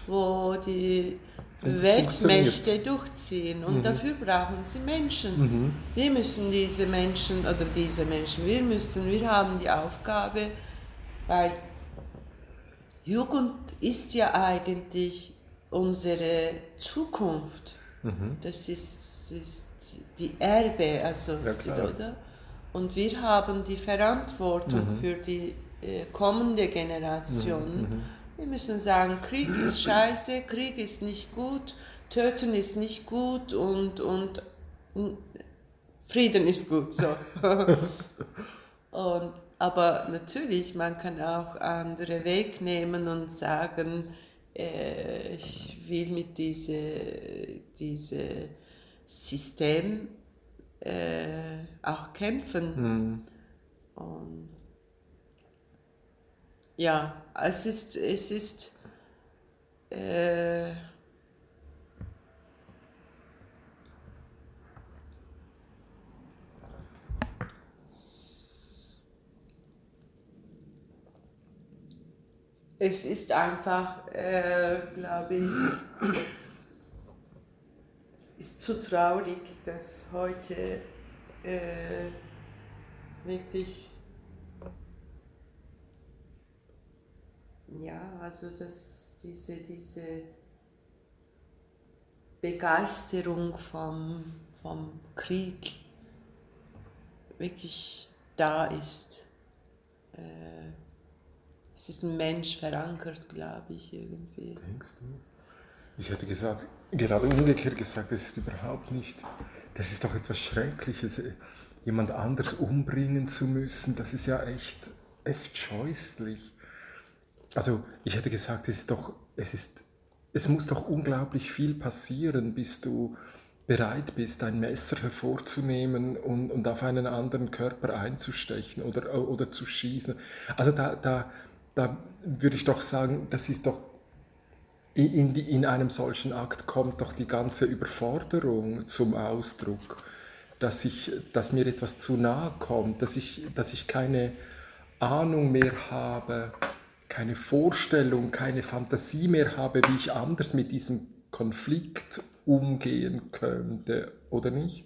[SPEAKER 2] wo die Weltmächte durchziehen und mhm. dafür brauchen sie Menschen. Mhm. Wir müssen diese Menschen, oder diese Menschen, wir müssen, wir haben die Aufgabe, weil Jugend ist ja eigentlich unsere Zukunft. Mhm. Das ist, ist, die Erbe, also, ja, oder? Und wir haben die Verantwortung mhm. für die äh, kommende Generation. Mhm, mhm. Wir müssen sagen, Krieg ist (clears throat) scheiße, Krieg ist nicht gut, Töten ist nicht gut und, und Frieden ist gut. So. (laughs) und, aber natürlich, man kann auch andere Weg nehmen und sagen, äh, ich will mit diesem diese System äh, auch kämpfen. Mhm. Und ja, es ist, es ist äh, es ist einfach, äh, glaube ich, ist zu traurig, dass heute äh, wirklich, ja, also dass diese, diese Begeisterung vom, vom Krieg wirklich da ist. Äh, es ist ein Mensch verankert, glaube ich, irgendwie.
[SPEAKER 1] Denkst du? Ich hätte gesagt, gerade umgekehrt gesagt, das ist überhaupt nicht, das ist doch etwas Schreckliches, jemand anders umbringen zu müssen, das ist ja echt, echt scheußlich. Also ich hätte gesagt, es ist doch, es ist, es muss doch unglaublich viel passieren, bis du bereit bist, ein Messer hervorzunehmen und, und auf einen anderen Körper einzustechen oder, oder zu schießen. Also da, da, da würde ich doch sagen, das ist doch in, die, in einem solchen Akt kommt doch die ganze Überforderung zum Ausdruck, dass, ich, dass mir etwas zu nahe kommt, dass ich, dass ich keine Ahnung mehr habe, keine Vorstellung, keine Fantasie mehr habe, wie ich anders mit diesem Konflikt umgehen könnte oder nicht.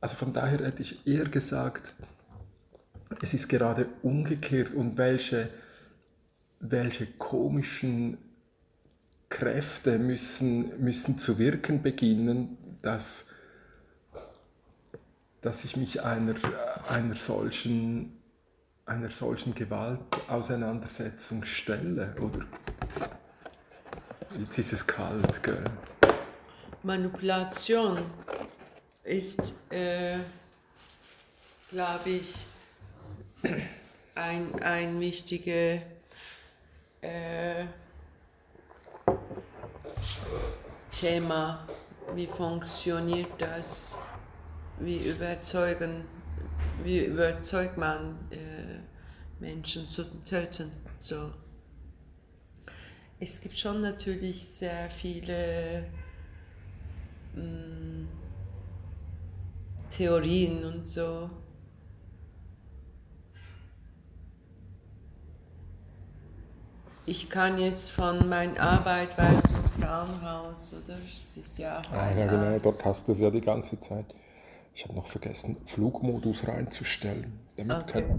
[SPEAKER 1] Also von daher hätte ich eher gesagt, es ist gerade umgekehrt und welche, welche komischen Kräfte müssen, müssen zu wirken beginnen, dass, dass ich mich einer, einer, solchen, einer solchen Gewaltauseinandersetzung stelle. Oder jetzt ist es kalt, gell?
[SPEAKER 2] Manipulation ist, äh, glaube ich, ein, ein wichtiges äh, Thema. Wie funktioniert das? Wie überzeugen, wie überzeugt man äh, Menschen zu töten? So. Es gibt schon natürlich sehr viele mh, mm, Theorien und so. Ich kann jetzt von meiner Arbeit, weiß im Frauenhaus, oder? Das ist ja auch
[SPEAKER 1] ah, Ja, genau, dort hast du es ja die ganze Zeit. Ich habe noch vergessen, Flugmodus reinzustellen, damit okay. (laughs)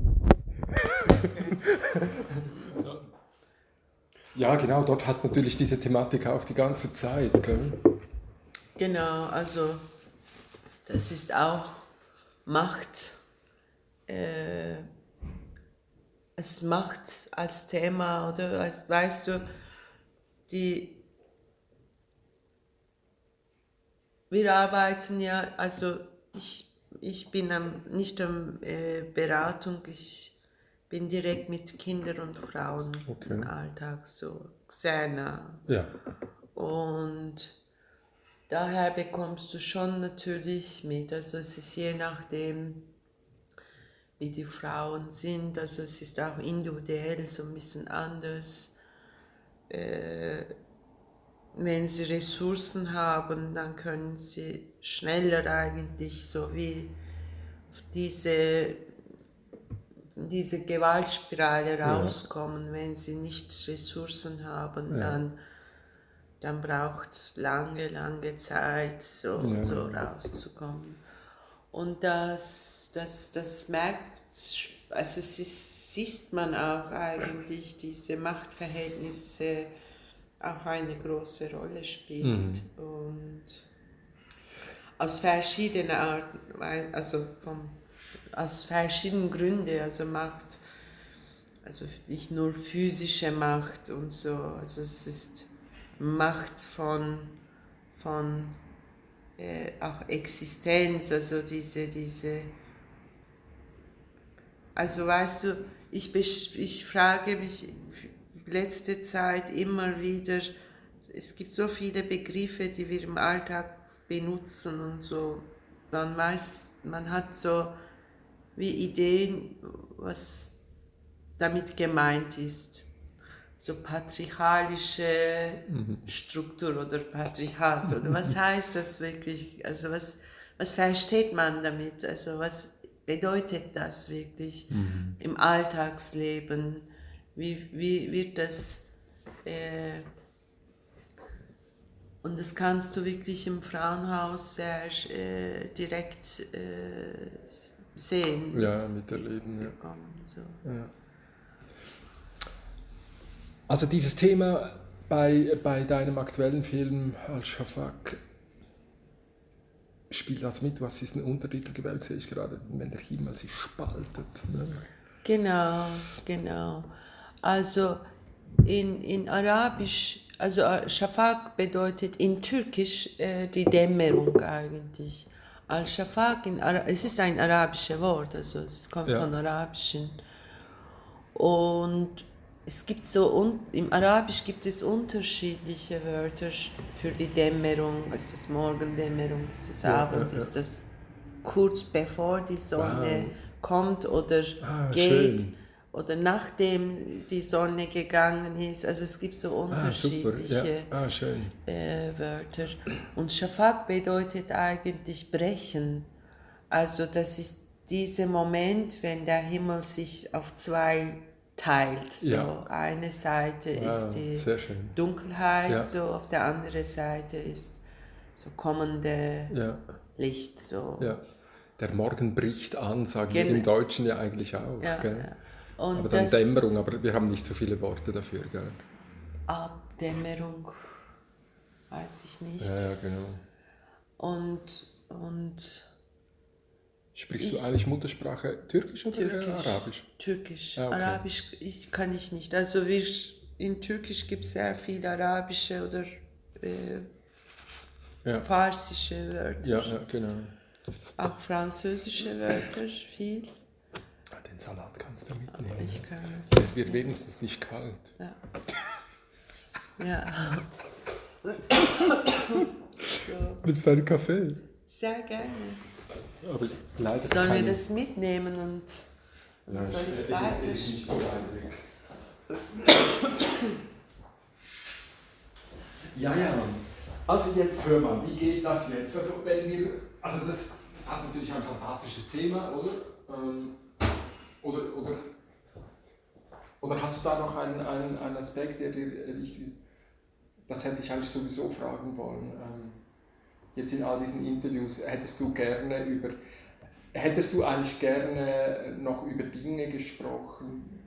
[SPEAKER 1] ja, genau, dort hast du natürlich diese Thematik auch die ganze Zeit. Gell?
[SPEAKER 2] Genau, also das ist auch Macht. Äh, es Macht als Thema oder als weißt du, die wir arbeiten ja, also ich, ich bin am, nicht am äh, Beratung, ich bin direkt mit Kindern und Frauen okay. im Alltag so nah.
[SPEAKER 1] Ja.
[SPEAKER 2] Und daher bekommst du schon natürlich mit. Also es ist je nachdem, wie die Frauen sind. Also es ist auch individuell so ein bisschen anders. Äh, wenn sie Ressourcen haben, dann können sie schneller eigentlich so wie diese, diese Gewaltspirale rauskommen. Ja. Wenn sie nicht Ressourcen haben, ja. dann dann braucht lange, lange Zeit, so, ja. so rauszukommen. Und das, das, das merkt, also siehst man auch eigentlich, diese Machtverhältnisse auch eine große Rolle spielt. Mhm. Und aus verschiedenen Arten, also vom, aus verschiedenen Gründen, also Macht, also nicht nur physische Macht und so, also es ist Macht von, von äh, auch Existenz, also diese, diese, also weißt du, ich, ich frage mich letzte Zeit immer wieder, es gibt so viele Begriffe, die wir im Alltag benutzen und so, man weiß, man hat so wie Ideen, was damit gemeint ist so patriarchalische mhm. Struktur oder Patriarchat oder (laughs) was heißt das wirklich? Also was, was versteht man damit? Also was bedeutet das wirklich mhm. im Alltagsleben? wie, wie wird das äh, und das kannst du wirklich im Frauenhaus sehr äh, direkt äh, sehen.
[SPEAKER 1] Ja, miterleben. Ja.
[SPEAKER 2] So.
[SPEAKER 1] Ja. Also dieses Thema bei, bei deinem aktuellen Film Al-Shafak spielt das mit. Was ist ein Untertitel gewählt, sehe ich gerade, wenn der Himmel sich spaltet. Ne?
[SPEAKER 2] Genau, genau. Also in, in Arabisch, also Shafak bedeutet in Türkisch äh, die Dämmerung eigentlich. Al-Shafak, es ist ein arabisches Wort, also es kommt ja. von Arabischen. Und es gibt so, im Arabisch gibt es unterschiedliche Wörter für die Dämmerung. Ist das Morgendämmerung, ist das ja, Abend, ja, ist das kurz bevor die Sonne wow. kommt oder ah, geht. Schön oder nachdem die Sonne gegangen ist. Also es gibt so unterschiedliche
[SPEAKER 1] ah, ja. ah,
[SPEAKER 2] äh, Wörter. Und Shafak bedeutet eigentlich brechen. Also das ist dieser Moment, wenn der Himmel sich auf zwei teilt. So ja. eine Seite wow, ist die Dunkelheit, ja. so auf der anderen Seite ist so kommende Licht. So.
[SPEAKER 1] Ja. Der Morgen bricht an, sagen Gen wir im Deutschen ja eigentlich auch. Ja, aber dann Dämmerung, aber wir haben nicht so viele Worte dafür, gell?
[SPEAKER 2] Abdämmerung, weiß ich nicht.
[SPEAKER 1] Ja, ja genau.
[SPEAKER 2] Und, und
[SPEAKER 1] Sprichst ich, du eigentlich Muttersprache Türkisch oder
[SPEAKER 2] Türkisch,
[SPEAKER 1] Arabisch?
[SPEAKER 2] Türkisch. Ah, okay. Arabisch ich, kann ich nicht. Also wir, in Türkisch gibt es sehr viele arabische oder äh, ja. farsische Wörter.
[SPEAKER 1] Ja, ja, genau.
[SPEAKER 2] Auch französische Wörter, viel.
[SPEAKER 1] Den Salat kannst du mitnehmen.
[SPEAKER 2] Ich kann es.
[SPEAKER 1] Der wird wenigstens nicht kalt.
[SPEAKER 2] Ja. ja.
[SPEAKER 1] so. Nimmst du einen Kaffee?
[SPEAKER 2] Sehr gerne.
[SPEAKER 1] Aber leider
[SPEAKER 2] Sollen wir das mitnehmen und
[SPEAKER 1] ja, soll ich es, ist, es ist nicht so weit weg. ja, ja. Also jetzt hör mal, wie geht das jetzt? Also wenn wir, also das, das ist natürlich ein fantastisches Thema, oder? Ähm, oder, oder, oder hast du da noch einen, einen, einen Aspekt, der dir wichtig ist? Das hätte ich eigentlich sowieso fragen wollen. Ähm, jetzt in all diesen Interviews, hättest du gerne über, hättest du eigentlich gerne noch über Dinge gesprochen,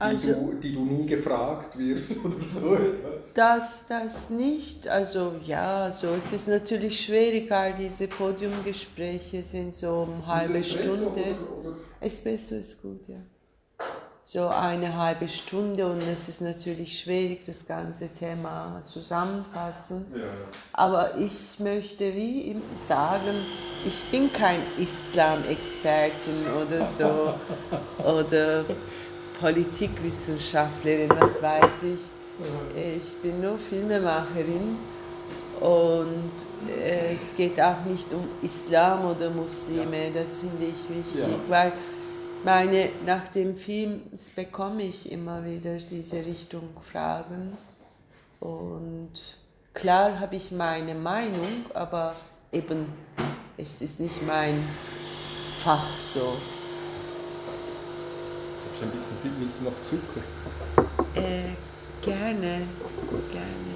[SPEAKER 1] also, die, du, die du nie gefragt wirst (laughs) oder so etwas?
[SPEAKER 2] Das, das nicht. Also ja, also es ist natürlich schwierig, all diese Podiumgespräche sind so eine halbe Stunde. Oder, oder? Espresso ist gut, ja. So eine halbe Stunde und es ist natürlich schwierig, das ganze Thema zusammenfassen. Ja. Aber ich möchte wie sagen, ich bin kein Islam-Expertin oder so (laughs) oder Politikwissenschaftlerin, was weiß ich. Ich bin nur Filmemacherin und es geht auch nicht um Islam oder Muslime, das finde ich wichtig, ja. weil meine, nach dem Film bekomme ich immer wieder diese Richtung Fragen und klar habe ich meine Meinung, aber eben es ist nicht mein Fach so.
[SPEAKER 1] Jetzt habe ich ein bisschen viel, willst noch Zucker?
[SPEAKER 2] Äh, gerne, gerne.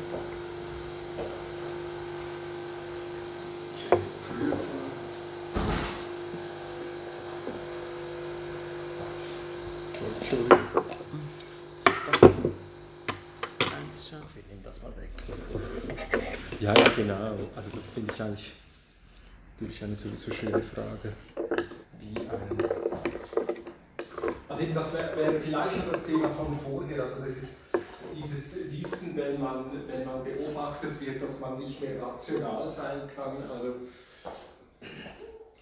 [SPEAKER 1] Ja, ja, genau. Also das finde ich eigentlich natürlich eine sowieso schöne Frage. Wie ein also eben das wäre wär vielleicht noch das Thema von vorher. Also das ist dieses Wissen, wenn man, wenn man beobachtet wird, dass man nicht mehr rational sein kann. Also,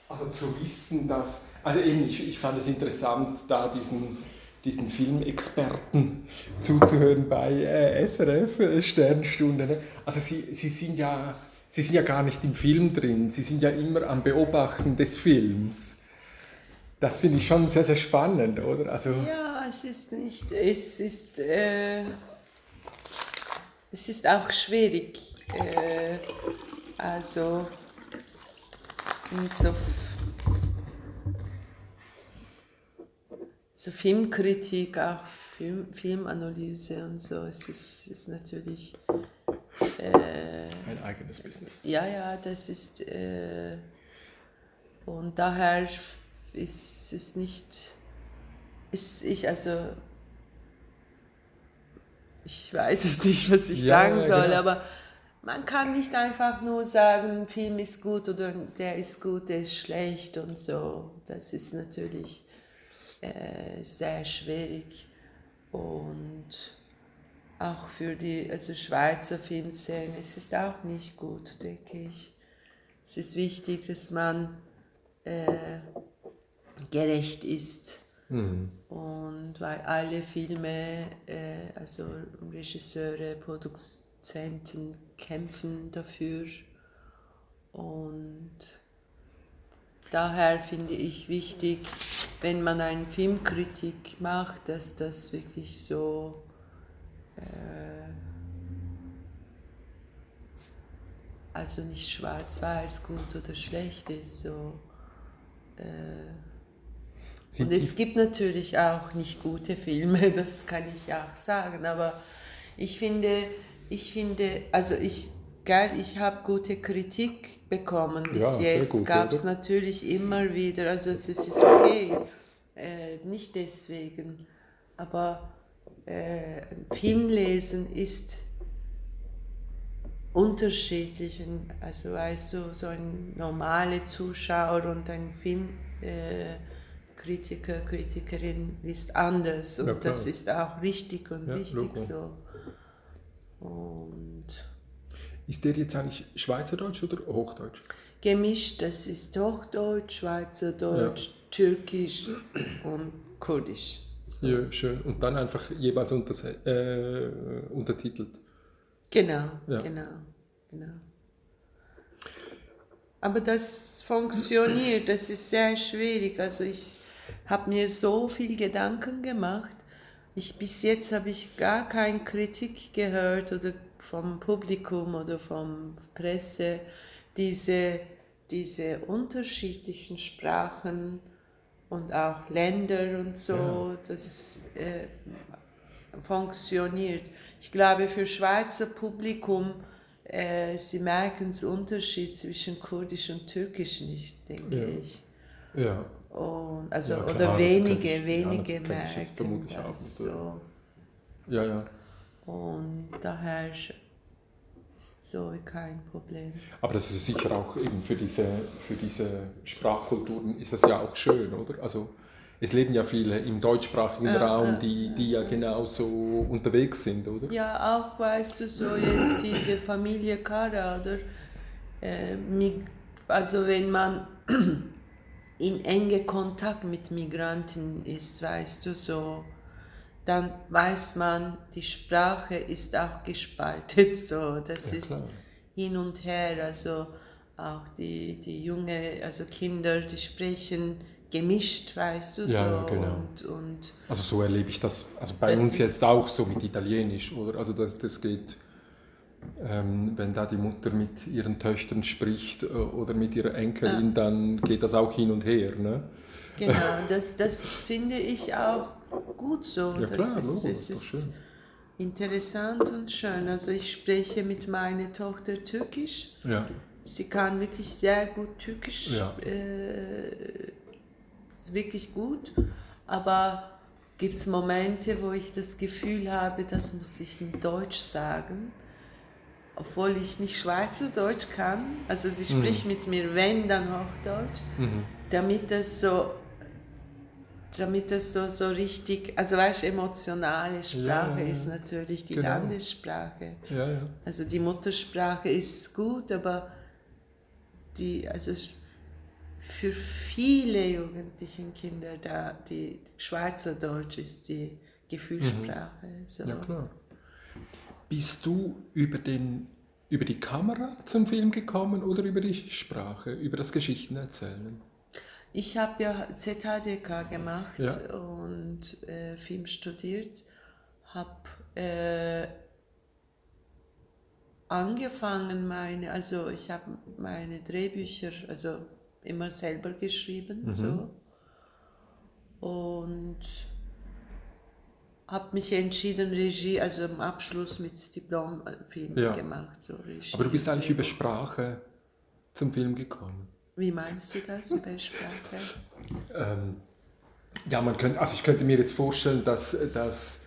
[SPEAKER 1] also zu wissen, dass. Also eben, ich, ich fand es interessant, da diesen diesen Filmexperten zuzuhören bei äh, SRF äh, Sternstunde. Ne? Also sie, sie, sind ja, sie sind ja gar nicht im Film drin, sie sind ja immer am Beobachten des Films. Das finde ich schon sehr, sehr spannend, oder? Also,
[SPEAKER 2] ja, es ist nicht, es ist, äh, es ist auch schwierig. Äh, also, so so Filmkritik auch Film, Filmanalyse und so. Es ist, ist natürlich. Äh,
[SPEAKER 1] Ein eigenes Business.
[SPEAKER 2] Ja, ja, das ist. Äh, und daher ist es nicht. Ist ich also. Ich weiß es nicht, was ich
[SPEAKER 1] Ja,
[SPEAKER 2] sagen soll,
[SPEAKER 1] genau.
[SPEAKER 2] aber man kann nicht einfach nur sagen, ein Film ist gut oder der ist gut, der ist schlecht und so. Das ist natürlich äh, sehr schwierig und auch für die also Schweizer Filmszene es ist auch nicht gut, denke ich. Es ist wichtig, dass man äh, gerecht ist
[SPEAKER 1] Mhm.
[SPEAKER 2] und weil alle Filme, äh, also Regisseure, Produzenten kämpfen dafür und daher finde ich wichtig, wenn man eine Filmkritik macht, dass das wirklich so äh, also nicht schwarz-weiß, gut oder schlecht ist, so äh, und es gibt natürlich auch nicht gute Filme, (laughs) das kann ich auch sagen, aber ich finde, ich finde, also ich, geil, ich habe gute Kritik bekommen bis
[SPEAKER 1] Ja,
[SPEAKER 2] jetzt. Gab es natürlich immer wieder, also es ist okay, äh, nicht deswegen, aber äh, Film lesen ist unterschiedlich. Also weißt du, so ein normaler Zuschauer und ein Filmkritiker, äh, Kritiker, Kritikerin ist anders. Und
[SPEAKER 1] Ja,
[SPEAKER 2] das ist auch richtig und
[SPEAKER 1] Ja,
[SPEAKER 2] wichtig so. Und
[SPEAKER 1] Ist der jetzt eigentlich Schweizerdeutsch oder Hochdeutsch?
[SPEAKER 2] gemischt, das ist Hochdeutsch, Schweizerdeutsch, Türkisch und Kurdisch. So.
[SPEAKER 1] Ja, schön. Und dann einfach jeweils unter, äh, untertitelt.
[SPEAKER 2] Genau,
[SPEAKER 1] Ja.
[SPEAKER 2] genau, genau. Aber das funktioniert, das ist sehr schwierig. Also ich habe mir so viel Gedanken gemacht. Ich, bis jetzt habe ich gar keine Kritik gehört oder vom Publikum oder vom Presse. Diese, diese unterschiedlichen Sprachen und auch Länder und so, das äh, funktioniert. Ich glaube, für Schweizer Publikum, äh, sie merken den Unterschied zwischen Kurdisch und Türkisch nicht, denke
[SPEAKER 1] Ja.
[SPEAKER 2] ich.
[SPEAKER 1] Ja.
[SPEAKER 2] Und, also,
[SPEAKER 1] Ja, klar,
[SPEAKER 2] oder wenige,
[SPEAKER 1] ich- ja,
[SPEAKER 2] wenige merken das so.
[SPEAKER 1] Ja, ja.
[SPEAKER 2] Und daher ist so kein Problem.
[SPEAKER 1] Aber das ist sicher auch eben für diese, für diese Sprachkulturen ist das ja auch schön, oder? Also es leben ja viele im deutschsprachigen
[SPEAKER 2] Ja,
[SPEAKER 1] Raum, die, die ja genauso unterwegs sind, oder?
[SPEAKER 2] Ja, auch weißt du, so jetzt diese Familie Kara, oder? Äh, also wenn man (clears throat) in enge Kontakt mit Migranten ist, weißt du, so, dann weiß man, die Sprache ist auch gespalten, so, das
[SPEAKER 1] Ja,
[SPEAKER 2] ist
[SPEAKER 1] klar.
[SPEAKER 2] hin und her, also auch die, die junge, also Kinder, die sprechen gemischt, weißt du,
[SPEAKER 1] Ja,
[SPEAKER 2] so,
[SPEAKER 1] ja, genau.
[SPEAKER 2] und, und
[SPEAKER 1] Also so erlebe ich das, also bei
[SPEAKER 2] Das
[SPEAKER 1] uns jetzt auch so mit Italienisch, oder? Also das, das geht, ähm, wenn da die Mutter mit ihren Töchtern spricht äh, oder mit ihrer Enkelin, dann geht das auch hin und her, ne?
[SPEAKER 2] Genau, (laughs) das, das finde ich auch gut so.
[SPEAKER 1] Ja,
[SPEAKER 2] das
[SPEAKER 1] klar,
[SPEAKER 2] ist, es
[SPEAKER 1] ist
[SPEAKER 2] ist interessant und schön. Also ich spreche mit meiner Tochter Türkisch.
[SPEAKER 1] Ja,
[SPEAKER 2] Sie kann wirklich sehr gut Türkisch,
[SPEAKER 1] Ja.
[SPEAKER 2] äh, ist wirklich gut. Aber gibt es Momente, wo ich das Gefühl habe, das muss ich in Deutsch sagen, obwohl ich nicht Schweizerdeutsch kann. Also sie spricht mit mir, wenn, dann Hochdeutsch
[SPEAKER 1] mhm.
[SPEAKER 2] damit das so damit das so, so richtig, also weißt du, emotionale Sprache
[SPEAKER 1] Ja, ja,
[SPEAKER 2] ist natürlich die
[SPEAKER 1] genau.
[SPEAKER 2] Landessprache.
[SPEAKER 1] ja, ja.
[SPEAKER 2] Also die Muttersprache ist gut, aber die, also für viele jugendliche Kinder da, die Schweizerdeutsch ist die Gefühlssprache. So.
[SPEAKER 1] Ja, klar. Bist du über, den, über die Kamera zum Film gekommen oder über die Sprache, über das Geschichtenerzählen?
[SPEAKER 2] Ich habe ja ZHDK gemacht
[SPEAKER 1] Ja.
[SPEAKER 2] und äh, Film studiert, habe äh, angefangen meine, also ich habe meine Drehbücher also immer selber geschrieben
[SPEAKER 1] Mhm.
[SPEAKER 2] so und habe mich entschieden, Regie, also im Abschluss mit Diplomfilm
[SPEAKER 1] Ja.
[SPEAKER 2] gemacht. So Regie,
[SPEAKER 1] Aber du bist eigentlich über. Sprache zum Film gekommen.
[SPEAKER 2] Wie meinst du das über Sprache?
[SPEAKER 1] Ähm, ja, man könnte, also ich könnte mir jetzt vorstellen, dass, dass,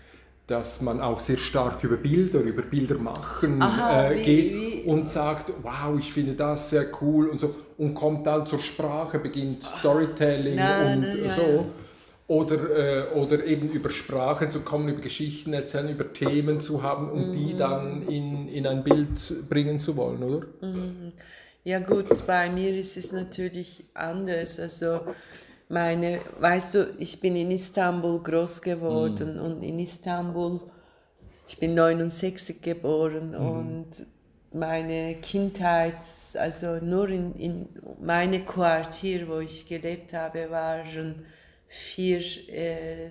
[SPEAKER 1] dass man auch sehr stark über Bilder, über Bilder machen
[SPEAKER 2] Aha,
[SPEAKER 1] äh,
[SPEAKER 2] wie-
[SPEAKER 1] geht
[SPEAKER 2] wie-
[SPEAKER 1] und sagt, wow, ich finde das sehr cool und so und kommt dann zur Sprache, beginnt Storytelling
[SPEAKER 2] Nein,
[SPEAKER 1] und
[SPEAKER 2] nein, ja,
[SPEAKER 1] so.
[SPEAKER 2] ja.
[SPEAKER 1] Oder, äh, oder eben über Sprache zu kommen, über Geschichten erzählen, über Themen zu haben und
[SPEAKER 2] Mhm.
[SPEAKER 1] die dann in, in ein Bild bringen zu wollen, oder?
[SPEAKER 2] Ja gut, bei mir ist es natürlich anders. Also meine, weißt du, ich bin in Istanbul groß geworden und in Istanbul, ich bin 69 geboren und meine Kindheit, also nur in, in meine Quartier, wo ich gelebt habe, waren vier äh,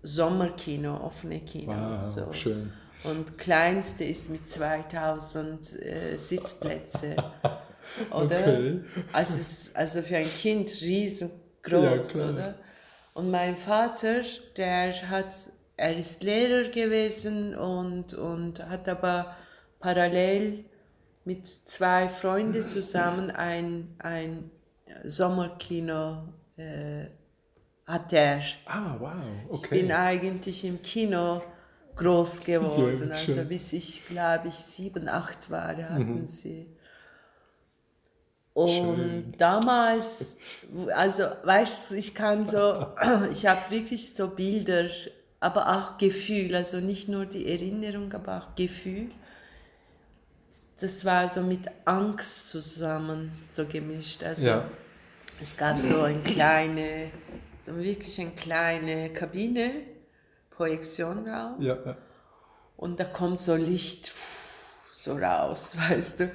[SPEAKER 2] Sommerkino, offene Kinos.
[SPEAKER 1] Wow,
[SPEAKER 2] so.
[SPEAKER 1] schön.
[SPEAKER 2] Und kleinste ist mit 2000 äh, Sitzplätze. (laughs) Oder?
[SPEAKER 1] Okay.
[SPEAKER 2] Also, also für ein Kind
[SPEAKER 1] Ja,
[SPEAKER 2] riesengroß,
[SPEAKER 1] klar.
[SPEAKER 2] oder? Und mein Vater, der hat, er ist Lehrer gewesen und, und hat aber parallel mit zwei Freunden zusammen ein, ein Sommerkino äh, hat er.
[SPEAKER 1] Ah, wow,
[SPEAKER 2] Ich
[SPEAKER 1] okay.
[SPEAKER 2] bin eigentlich im Kino groß geworden.
[SPEAKER 1] Ja,
[SPEAKER 2] also bis ich, glaube ich, sieben, acht war, hatten
[SPEAKER 1] Mhm.
[SPEAKER 2] sie. Und
[SPEAKER 1] Schön.
[SPEAKER 2] damals, also weißt du, ich kann so, (laughs) ich habe wirklich so Bilder, aber auch Gefühl, also nicht nur die Erinnerung, aber auch Gefühl. Das war so mit Angst zusammen so gemischt. Also
[SPEAKER 1] Ja.
[SPEAKER 2] es gab so eine kleine, so wirklich eine kleine Kabine, Projektionraum.
[SPEAKER 1] Ja, ja.
[SPEAKER 2] Und da kommt so Licht so raus, (laughs) weißt du.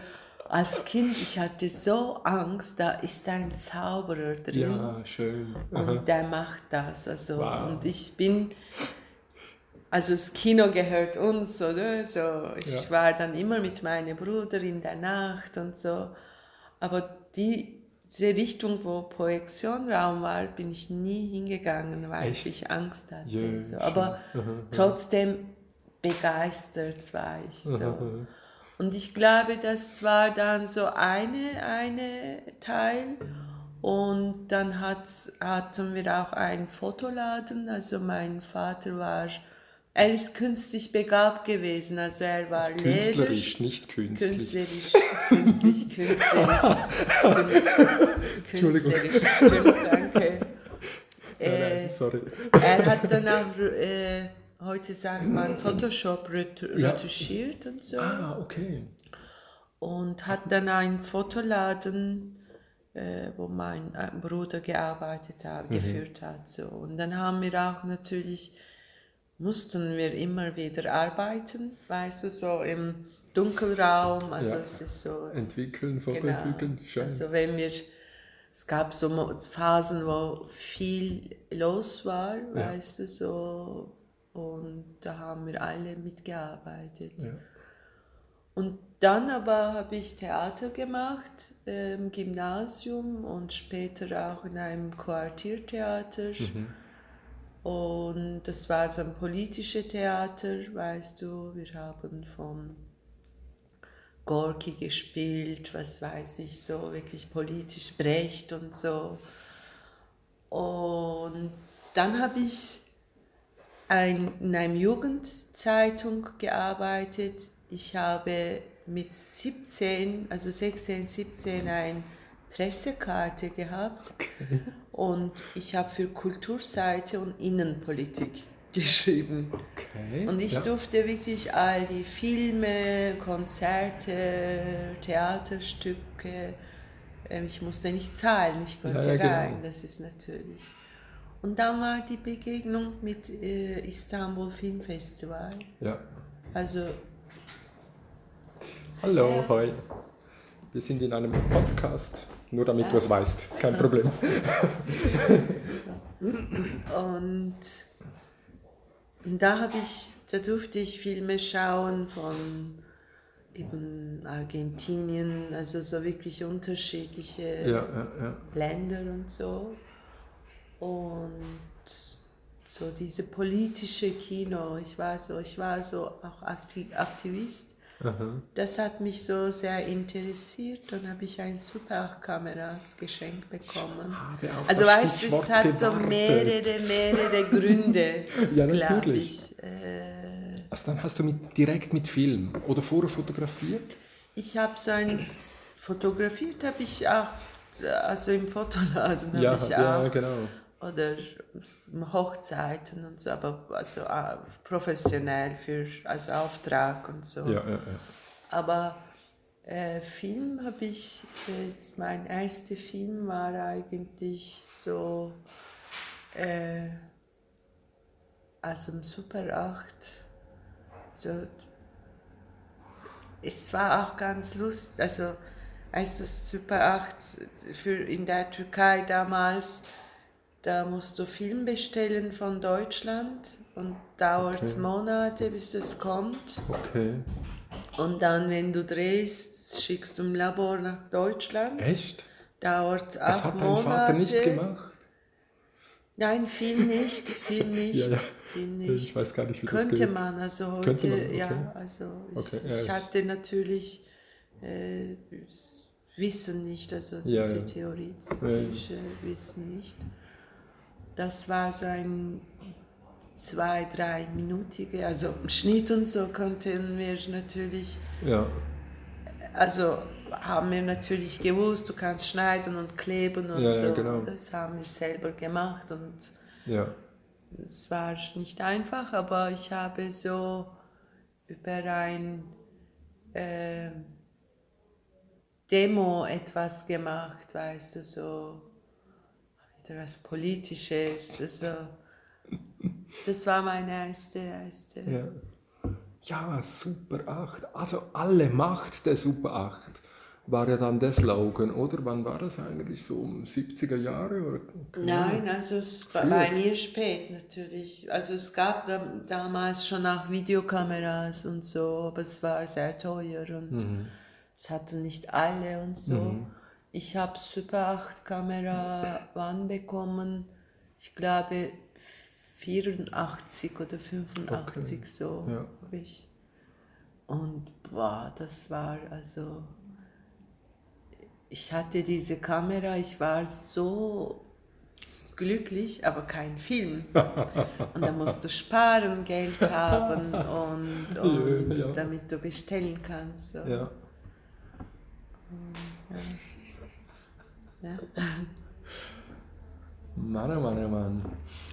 [SPEAKER 2] Als Kind, ich hatte so Angst, da ist ein Zauberer drin
[SPEAKER 1] ja schön. Aha.
[SPEAKER 2] und der macht das. Also,
[SPEAKER 1] Wow.
[SPEAKER 2] Und ich bin, also das Kino gehört uns, oder? So, ich
[SPEAKER 1] Ja.
[SPEAKER 2] war dann immer mit meinem Bruder in der Nacht und so. Aber die, diese Richtung, wo Projektionraum war, bin ich nie hingegangen, weil
[SPEAKER 1] Echt?
[SPEAKER 2] ich Angst hatte.
[SPEAKER 1] Ja,
[SPEAKER 2] so. Aber trotzdem begeistert war ich so. Und ich glaube, das war dann so eine, eine Teil. Und dann hat, hatten wir auch einen Fotoladen. Also mein Vater war, er ist künstlich begabt gewesen. Also er war Lehrer.
[SPEAKER 1] Künstlerisch, nicht künstlich.
[SPEAKER 2] Künstlerisch, künstlich, künstlerisch. (laughs)
[SPEAKER 1] Entschuldigung.
[SPEAKER 2] Künstlerisch, stimmt, danke. (laughs)
[SPEAKER 1] Nein,
[SPEAKER 2] Äh,
[SPEAKER 1] nein, sorry.
[SPEAKER 2] er hat dann auch, äh, heute sagt man, Photoshop ret-
[SPEAKER 1] Ja.
[SPEAKER 2] retuschiert und so.
[SPEAKER 1] Ah, okay.
[SPEAKER 2] Und hat dann einen Fotoladen, äh, wo mein äh, Bruder gearbeitet hat, geführt hat. So. Und dann haben wir auch natürlich, mussten wir immer wieder arbeiten, weißt du, so im Dunkelraum. Also
[SPEAKER 1] Ja.
[SPEAKER 2] es ist so.
[SPEAKER 1] Entwickeln,
[SPEAKER 2] Genau.
[SPEAKER 1] Fotoentwickeln, schön.
[SPEAKER 2] Also wenn wir, es gab so Phasen, wo viel los war,
[SPEAKER 1] Ja.
[SPEAKER 2] weißt du, so. Und da haben wir alle mitgearbeitet.
[SPEAKER 1] Ja.
[SPEAKER 2] Und dann aber habe ich Theater gemacht im Gymnasium und später auch in einem Quartiertheater.
[SPEAKER 1] Mhm.
[SPEAKER 2] Und das war so ein politisches Theater, weißt du. Wir haben von Gorki gespielt, was weiß ich, so wirklich politisch, Brecht und so. Und dann habe ich ein, in einer Jugendzeitung gearbeitet. Ich habe mit 17, also 16, 17 eine Pressekarte gehabt und ich habe für Kulturseite und Innenpolitik (laughs) geschrieben.
[SPEAKER 1] Okay.
[SPEAKER 2] Und ich
[SPEAKER 1] ja.
[SPEAKER 2] durfte wirklich all die Filme, Konzerte, Theaterstücke, äh, ich musste nicht zahlen, ich konnte
[SPEAKER 1] Ja, ja, genau.
[SPEAKER 2] rein, das ist natürlich. Und dann war die Begegnung mit äh, Istanbul Film Festival.
[SPEAKER 1] Ja.
[SPEAKER 2] Also
[SPEAKER 1] Hallo, hoi. Wir sind in einem Podcast. Nur damit du es weißt. Kein Problem. (laughs)
[SPEAKER 2] Und, da habe ich, da durfte ich Filme schauen von eben Argentinien, also so wirklich unterschiedliche
[SPEAKER 1] Ja, ja, ja.
[SPEAKER 2] Länder und so. Und so diese politische Kino. Ich war so, ich war so auch Aktivist. Aha. Das hat mich so sehr interessiert. Dann habe ich ein Super 8 Kameras geschenkt bekommen. also weißt du, es hat gewartet. so mehrere, mehrere Gründe. (laughs)
[SPEAKER 1] ja, natürlich. Ich. Äh, also dann hast du mit, direkt mit Film oder vorher fotografiert?
[SPEAKER 2] Ich habe so ein fotografiert, habe ich auch, also im Fotoladen habe ja, ich auch. Ja, genau oder Hochzeiten und so, aber also professionell für also Auftrag und so. Ja, ja, ja. Aber äh, Film habe ich, äh, mein erster Film war eigentlich so, äh, also im Super 8, so, es war auch ganz lustig, also als das Super 8 für in der Türkei damals, da musst du Film bestellen von Deutschland und dauert okay. Monate, bis es kommt. Okay. Und dann, wenn du drehst, schickst du im Labor nach Deutschland.
[SPEAKER 1] Echt?
[SPEAKER 2] Dauert
[SPEAKER 1] auch Das hat dein Monate. Vater nicht gemacht?
[SPEAKER 2] Nein, Film nicht, Film (laughs) nicht, ja, ja. Nicht.
[SPEAKER 1] Ich weiß gar nicht, wie
[SPEAKER 2] Könnte
[SPEAKER 1] das geht.
[SPEAKER 2] man, also heute, Könnte man? Okay. ja, also ich, okay. ja, ich hatte natürlich äh, Wissen nicht, also diese theoretische Wissen nicht. Das war so ein zwei, drei Minütige, also Schnitt und so konnten wir natürlich, ja. also haben wir natürlich gewusst, du kannst schneiden und kleben und ja, so. Ja, genau. Das haben wir selber gemacht und ja. es war nicht einfach, aber ich habe so über ein äh, Demo etwas gemacht, weißt du, so etwas Politisches. Also, das war meine erste. erste.
[SPEAKER 1] Ja. ja, Super 8. Also alle Macht der Super 8 war ja dann der Slogan, oder? Wann war das eigentlich? So um 70er Jahre? Oder?
[SPEAKER 2] Nein, also es war bei mir spät natürlich. Also es gab da, damals schon auch Videokameras und so, aber es war sehr teuer und mhm. es hatten nicht alle und so. Mhm. Ich habe Super 8 Kamera wann bekommen? Ich glaube 84 oder 85 okay. so ja. habe ich. Und boah, das war also ich hatte diese Kamera, ich war so glücklich, aber kein Film. (laughs) Und da musst du sparen, Geld haben und, und ja. damit du bestellen kannst. So. Ja.
[SPEAKER 1] Und, ja. (laughs) Mann, oh Mann, oh Mann.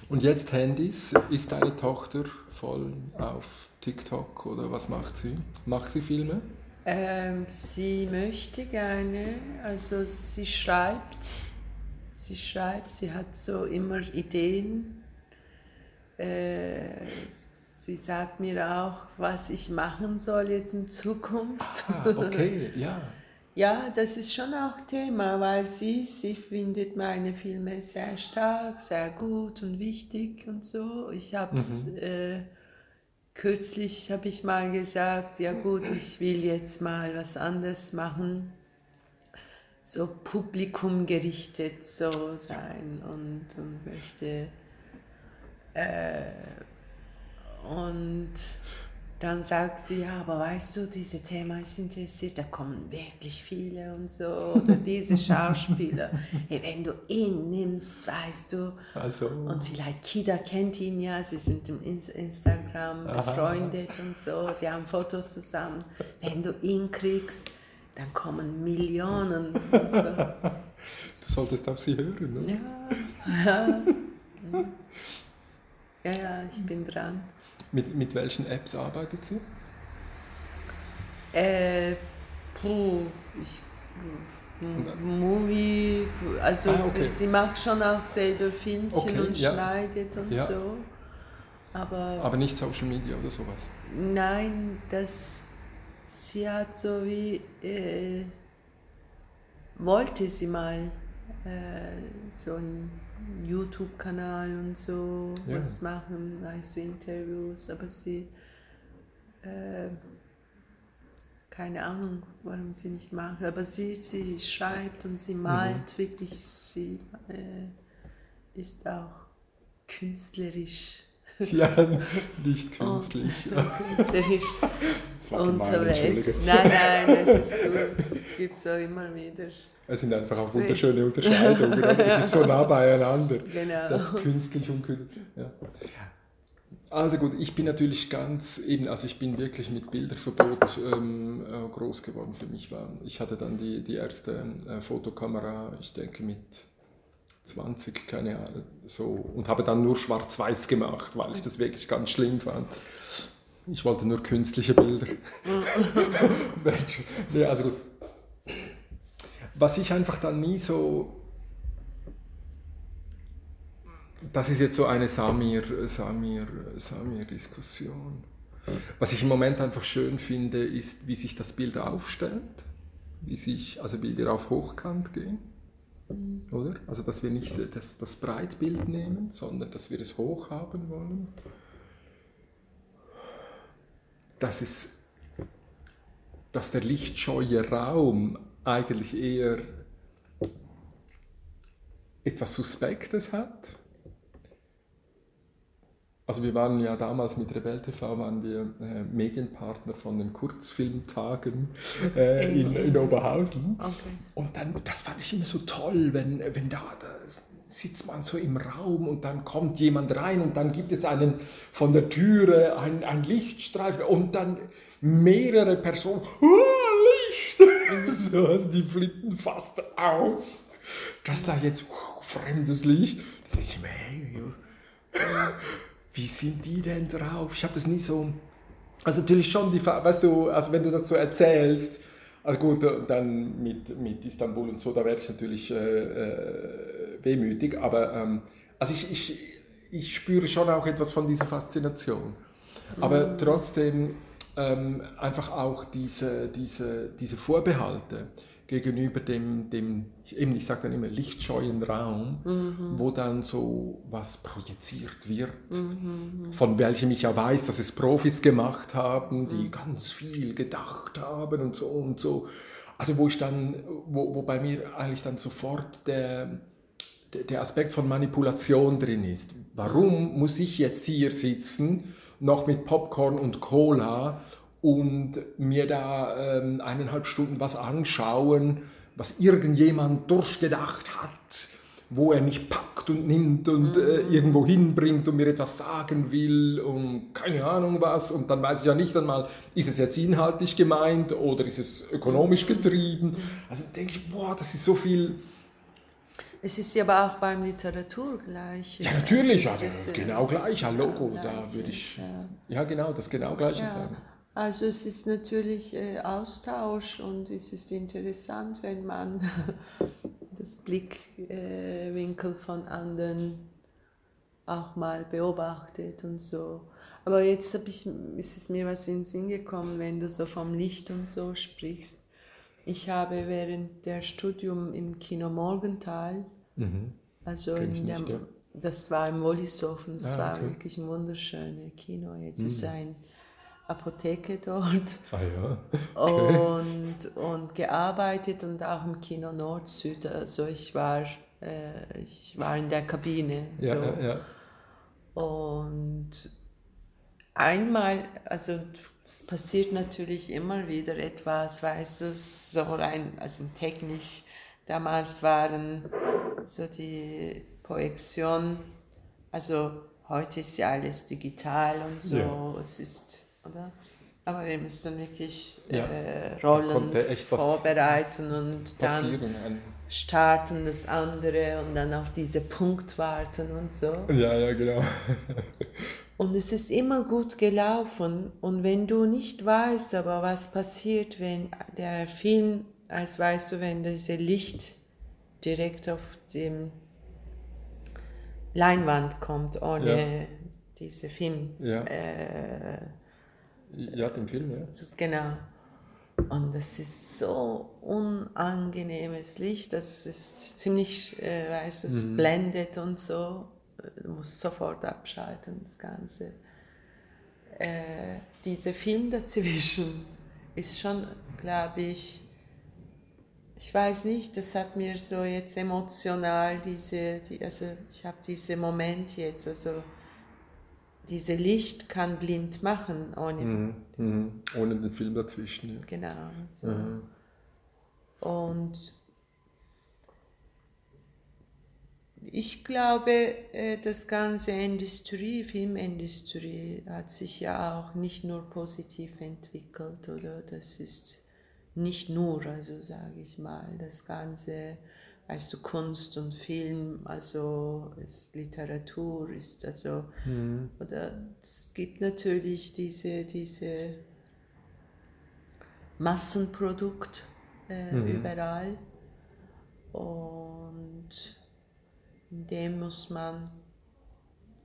[SPEAKER 1] Und jetzt Handys. Ist deine Tochter voll auf TikTok oder was macht sie? Macht sie Filme?
[SPEAKER 2] Ähm, sie möchte gerne, also sie schreibt, sie schreibt, sie hat so immer Ideen. Äh, sie sagt mir auch, was ich machen soll jetzt in Zukunft.
[SPEAKER 1] Ah, okay, ja. (laughs)
[SPEAKER 2] Ja, das ist schon auch Thema, weil sie, sie findet meine Filme sehr stark, sehr gut und wichtig und so. Ich habe es mhm. äh, kürzlich habe ich mal gesagt, ja gut, ich will jetzt mal was anderes machen, so publikumgerichtet so sein und, und möchte äh, und dann sagt sie, ja, aber weißt du, dieses Thema ist interessiert, da kommen wirklich viele und so, oder (laughs) diese Schauspieler. hey, wenn du ihn nimmst, weißt du, also. und vielleicht Kida kennt ihn ja, sie sind im Instagram befreundet Aha. und so, die haben Fotos zusammen. Wenn du ihn kriegst, dann kommen Millionen und so. (laughs)
[SPEAKER 1] Du solltest auf sie hören, ne?
[SPEAKER 2] Ja, (laughs) ja, ja ich bin dran.
[SPEAKER 1] Mit, mit welchen Apps arbeitet sie?
[SPEAKER 2] Äh, puh, ich, Movie, also ah, okay. sie, sie, macht schon auch selber Filmchen okay, und ja. schneidet und ja. so. Aber,
[SPEAKER 1] Aber nicht Social Media oder sowas?
[SPEAKER 2] Nein, das, sie hat so wie, äh, wollte sie mal äh, so ein YouTube-Kanal und so ja. was machen, weißt du, Interviews, aber sie, äh, keine Ahnung, warum sie nicht macht, aber sie, sie schreibt und sie malt mhm. wirklich, sie äh, ist auch künstlerisch.
[SPEAKER 1] Ja, nicht künstlich.
[SPEAKER 2] Oh, künstlerisch (laughs) unterwegs. (laughs) Nein, nein, das ist gut. Es gibt so immer wieder.
[SPEAKER 1] Es sind einfach auch wunderschöne Unterscheidungen. Es ist so nah beieinander. (laughs) Genau. Das künstlich und künstlich. Ja. Also gut, ich bin natürlich ganz eben, also ich bin wirklich mit Bilderverbot ähm, äh, groß geworden für mich. War. Ich hatte dann die, die erste äh, Fotokamera, ich denke mit 20, keine Ahnung, so, und habe dann nur schwarz-weiß gemacht, weil ich das wirklich ganz schlimm fand. Ich wollte nur künstliche Bilder. (laughs) nee, also gut. Was ich einfach dann nie so das ist jetzt so eine Samir, Samir, Samir-Diskussion. Was ich im Moment einfach schön finde, ist, wie sich das Bild aufstellt, wie, sich, also wie wir auf Hochkant gehen. Oder? Also, dass wir nicht das, das Breitbild nehmen, sondern dass wir es hoch haben wollen. Dass, es, dass der lichtscheue Raum eigentlich eher etwas Suspektes hat also wir waren ja damals mit Rebell TV waren wir äh, Medienpartner von den Kurzfilmtagen äh, in, in, Oberhausen. Okay. Und dann, das fand ich immer so toll, wenn, wenn da, da sitzt man so im Raum und dann kommt jemand rein und dann gibt es einen von der Türe ein, ein Lichtstreifen und dann mehrere Personen, oh, Licht! (laughs) so, also die flippen fast aus, dass da jetzt oh, fremdes Licht. Da ich mir, hey, wie sind die denn drauf? Ich habe das nie so. Also natürlich schon die, weißt du, also wenn du das so erzählst, also gut, dann mit, mit Istanbul und so, da werde ich natürlich äh, äh, wehmütig, aber ähm, also ich, ich, ich spüre schon auch etwas von dieser Faszination. Aber mhm. trotzdem ähm, einfach auch diese, diese, diese Vorbehalte gegenüber dem, dem eben, ich sage dann immer, lichtscheuen Raum, mhm. wo dann so was projiziert wird, mhm. von welchem ich ja weiß, dass es Profis gemacht haben, die mhm. ganz viel gedacht haben und so und so. Also wo ich dann, wo, wo bei mir eigentlich dann sofort der, der Aspekt von Manipulation drin ist. Warum muss ich jetzt hier sitzen, noch mit Popcorn und Cola und mir da ähm, eineinhalb Stunden was anschauen, was irgendjemand durchgedacht hat, wo er mich packt und nimmt und äh, mhm. irgendwo hinbringt und mir etwas sagen will und keine Ahnung was. Und dann weiß ich ja nicht einmal, ist es jetzt inhaltlich gemeint oder ist es ökonomisch getrieben. Also denke ich, boah, das ist so viel.
[SPEAKER 2] Es ist ja aber auch beim Literatur gleich.
[SPEAKER 1] Ja, natürlich, ja, ist, genau gleich, ja, Logo, genau da würde ich, ja. ja. genau, das genau gleiche ja. sagen.
[SPEAKER 2] Also es ist natürlich äh, Austausch und es ist interessant, wenn man (laughs) das Blickwinkel äh, von anderen auch mal beobachtet und so. Aber jetzt ich, ist es mir was in den Sinn gekommen, wenn du so vom Licht und so sprichst. Ich habe während der Studium im Kino Morgenthal, mhm. also in dem, nicht, ja. das war im Wollishofen, das ah, war okay. wirklich ein wunderschönes Kino. Jetzt mhm. ist ein Apotheke dort
[SPEAKER 1] ah, ja. (laughs)
[SPEAKER 2] okay. und, und gearbeitet und auch im Kino Nord-Süd. Also ich war, äh, ich war in der Kabine.
[SPEAKER 1] Ja, so. ja, ja.
[SPEAKER 2] Und einmal, also es passiert natürlich immer wieder etwas, weißt du, so rein, also technisch, damals waren so die Projektion, also heute ist ja alles digital und so, ja. es ist oder? Aber wir müssen wirklich ja, äh, Rollen vorbereiten und dann starten das andere und dann auf diesen Punkt warten und so.
[SPEAKER 1] Ja, ja, genau. (laughs)
[SPEAKER 2] und es ist immer gut gelaufen. Und wenn du nicht weißt, aber was passiert, wenn der Film, als weißt du, wenn diese Licht direkt auf dem Leinwand kommt, ohne ja. diese Film.
[SPEAKER 1] Ja. Äh, ja, den Film, ja.
[SPEAKER 2] Das genau. Und das ist so unangenehmes Licht, das ist ziemlich, äh, weißt du, es mhm. blendet und so. Du musst sofort abschalten, das Ganze. Äh, dieser Film dazwischen ist schon, glaube ich, ich weiß nicht, das hat mir so jetzt emotional diese, die, also ich habe diese Moment jetzt, also diese Licht kann blind machen ohne,
[SPEAKER 1] mhm. Mhm. ohne den Film dazwischen. Ja.
[SPEAKER 2] Genau. So. Mhm. Und ich glaube, äh, das ganze Industrie, Filmindustrie hat sich ja auch nicht nur positiv entwickelt, oder? Das ist nicht nur, also sage ich mal, das ganze, du, Kunst und Film, also ist Literatur, ist also, mhm. oder es gibt natürlich diese, diese Massenprodukt äh, mhm. überall und in dem muss man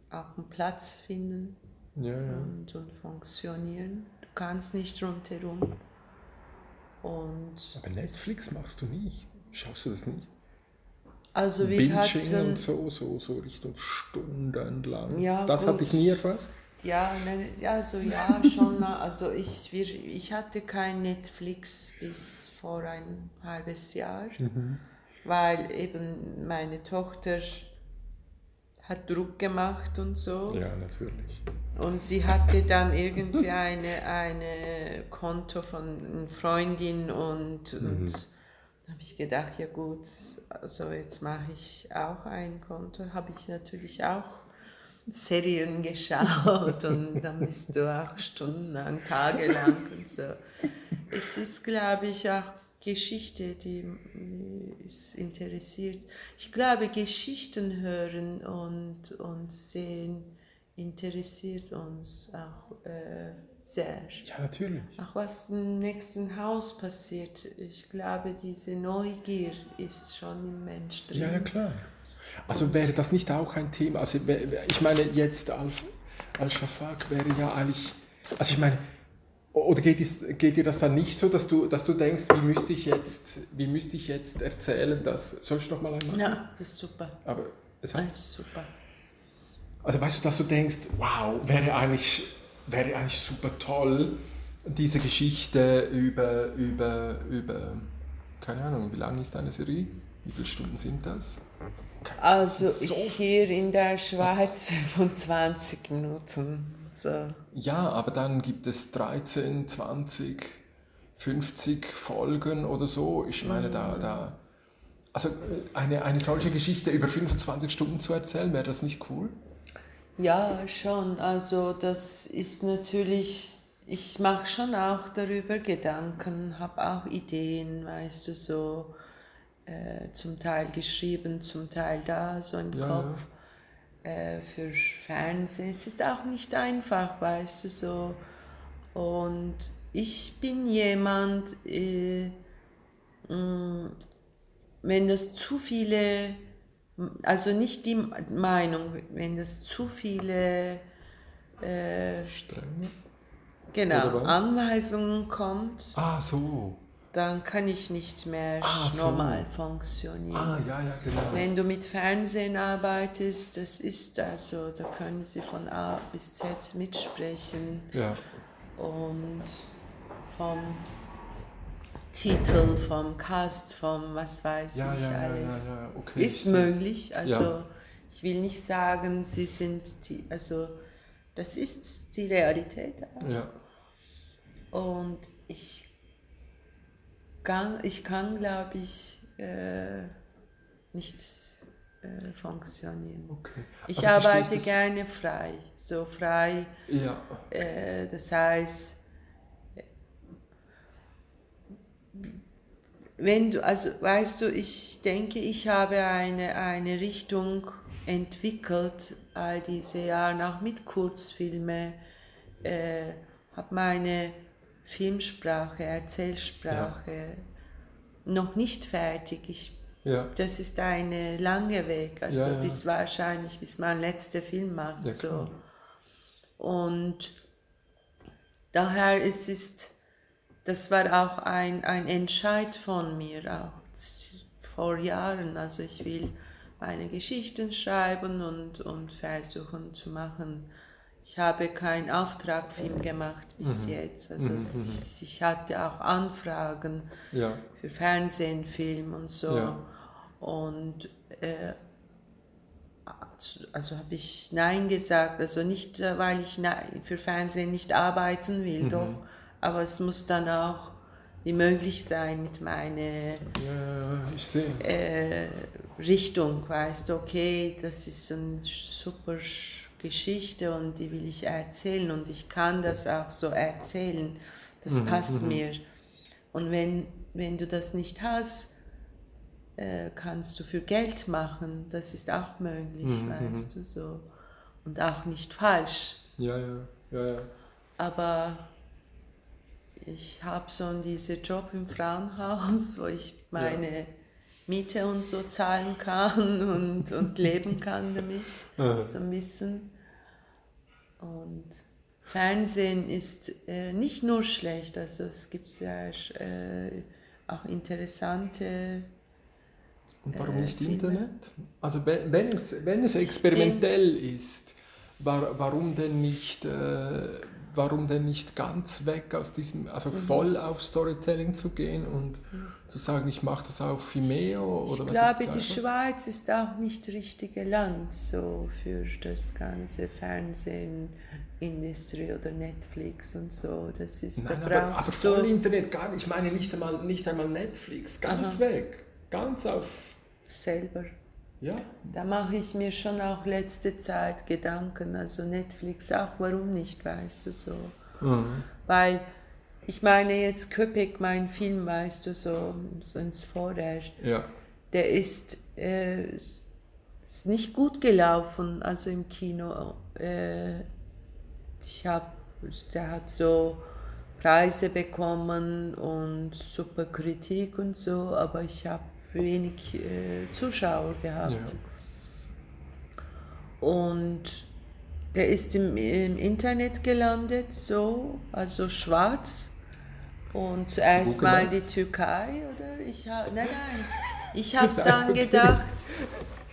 [SPEAKER 2] auch einen Platz finden ja, ja. Und, und funktionieren. Du kannst nicht rundherum. Und
[SPEAKER 1] Aber Netflix machst du nicht. Schaust du das nicht?
[SPEAKER 2] Also wir
[SPEAKER 1] Binging
[SPEAKER 2] hatten
[SPEAKER 1] und so, so, so Richtung stundenlang. Ja, das gut. hatte ich nie erfasst.
[SPEAKER 2] Ja, ne, also ja, (laughs) schon. also ich, wir, ich hatte kein Netflix bis vor ein halbes Jahr, mhm. weil eben meine Tochter hat Druck gemacht und so.
[SPEAKER 1] Ja, natürlich.
[SPEAKER 2] Und sie hatte dann irgendwie (laughs) eine, eine Konto von einer Freundin und, mhm. und da habe ich gedacht, ja gut, also jetzt mache ich auch ein Konto. Habe ich natürlich auch Serien geschaut und dann bist du auch stundenlang, tagelang und so. Es ist, glaube ich, auch Geschichte, die mich interessiert. Ich glaube, Geschichten hören und, und sehen interessiert uns auch äh, sehr.
[SPEAKER 1] Ja, natürlich.
[SPEAKER 2] Auch was im nächsten Haus passiert. Ich glaube, diese Neugier ist schon im Mensch drin.
[SPEAKER 1] Ja, ja, klar. Also wäre das nicht auch ein Thema? Also ich meine, jetzt Al-Shafak wäre ja eigentlich, also ich meine, oder geht, es, geht dir das dann nicht so, dass du, dass du denkst, wie müsste ich jetzt, wie müsste ich jetzt erzählen, dass. Soll ich noch mal einmal?
[SPEAKER 2] Ja, das ist super.
[SPEAKER 1] Aber
[SPEAKER 2] es das ist super.
[SPEAKER 1] Also weißt du, dass du denkst, wow, wäre eigentlich, wäre eigentlich super toll, diese Geschichte über, über, über, keine Ahnung, wie lang ist deine Serie? Wie viele Stunden sind das?
[SPEAKER 2] Also so hier in der Schweiz (laughs) 25 Minuten. So.
[SPEAKER 1] Ja, aber dann gibt es 13, 20, 50 Folgen oder so. Ich meine, mhm. da, da. Also äh, eine, eine solche Geschichte über 25 Stunden zu erzählen, wäre das nicht cool?
[SPEAKER 2] Ja, schon. Also das ist natürlich, ich mache schon auch darüber Gedanken, habe auch Ideen, weißt du, so äh, zum Teil geschrieben, zum Teil da, so im ja, Kopf. Ja äh, für Fernsehen. Es ist auch nicht einfach, weißt du so. Und ich bin jemand, äh, mh, mm, wenn das zu viele, also nicht die Meinung, wenn das zu viele äh, Genau, Anweisungen kommt.
[SPEAKER 1] Ah, so
[SPEAKER 2] dann kann ich nicht mehr ah, normal so. funktionieren.
[SPEAKER 1] Ah, ja, ja, genau.
[SPEAKER 2] Wenn du mit Fernsehen arbeitest, das ist also, da können sie von A bis Z mitsprechen.
[SPEAKER 1] Ja.
[SPEAKER 2] Und vom Titel, vom Cast, vom was weiß
[SPEAKER 1] ja,
[SPEAKER 2] ich
[SPEAKER 1] ja,
[SPEAKER 2] alles.
[SPEAKER 1] Ja, okay,
[SPEAKER 2] ist möglich. Also ich will nicht sagen, sie sind die, also das ist die Realität. Und ich kann, ich kann, glaube ich, äh, nicht äh, funktionieren.
[SPEAKER 1] Okay.
[SPEAKER 2] Ich also arbeite gerne frei, so frei.
[SPEAKER 1] Ja.
[SPEAKER 2] Äh, das heißt, wenn du, also weißt du, ich denke, ich habe eine, eine Richtung entwickelt, all diese Jahre, auch mit Kurzfilmen, äh, habe meine Filmsprache, Erzählsprache ja. noch nicht fertig. Ich,
[SPEAKER 1] ja.
[SPEAKER 2] Das ist ein langer Weg, also ja, bis wahrscheinlich, bis man letzte Film macht. so. Und daher ist es, das war auch ein, ein Entscheid von mir, auch vor Jahren. Also ich will meine Geschichten schreiben und, und versuchen zu machen, ich habe keinen Auftragfilm gemacht bis mhm. jetzt. Also mhm. ich, ich, hatte auch Anfragen ja. für Fernsehen, Film und so. Ja. Und äh, also habe ich Nein gesagt. Also nicht, äh, weil ich für Fernsehen nicht arbeiten will, mhm. doch. Aber es muss dann auch wie möglich sein mit meiner
[SPEAKER 1] ja,
[SPEAKER 2] äh, Richtung. Weißt du, okay, das ist eine super Geschichte und die will ich erzählen und ich kann das auch so erzählen. Das mhm, passt mhm. mir. Und wenn, wenn du das nicht hast, äh, kannst du für Geld machen. Das ist auch möglich, mhm, weißt mhm. du so. Und auch nicht falsch.
[SPEAKER 1] Ja, ja, ja, ja.
[SPEAKER 2] Aber ich habe so diesen Job im Frauenhaus, wo ich meine ja. Miete und so zahlen kann (laughs) und, und leben kann damit, so ein bisschen. Und Fernsehen ist äh, nicht nur schlecht, also es gibt ja äh, auch interessante
[SPEAKER 1] und warum äh, nicht Filme. Internet? Also wenn es, wenn es experimentell ist, warum denn nicht, äh, warum denn nicht ganz weg aus diesem, also mhm. voll auf Storytelling zu gehen und zu sagen, ich mache das auf Vimeo
[SPEAKER 2] oder Ich glaube, die Schweiz ist auch nicht das richtige Land so für das ganze Fernsehen. Industrie oder Netflix und so. Das ist,
[SPEAKER 1] Nein, da aber, aber voll Internet gar nicht. Ich meine nicht einmal, nicht einmal Netflix, ganz Aha. weg. Ganz auf
[SPEAKER 2] selber.
[SPEAKER 1] Ja.
[SPEAKER 2] Da mache ich mir schon auch letzte Zeit Gedanken, also Netflix auch, warum nicht, weißt du so. Mhm. Weil ich meine jetzt Köpek, mein Film, weißt du so, sonst vorher,
[SPEAKER 1] ja.
[SPEAKER 2] der ist, äh, ist nicht gut gelaufen, also im Kino. Äh, ich habe, der hat so Preise bekommen und super Kritik und so, aber ich habe wenig äh, Zuschauer gehabt. Ja. Und der ist im, im, Internet gelandet, so, also schwarz. Und zuerst mal die Türkei, oder? Ich hab, nein, nein. Ich (laughs) habe dann gedacht,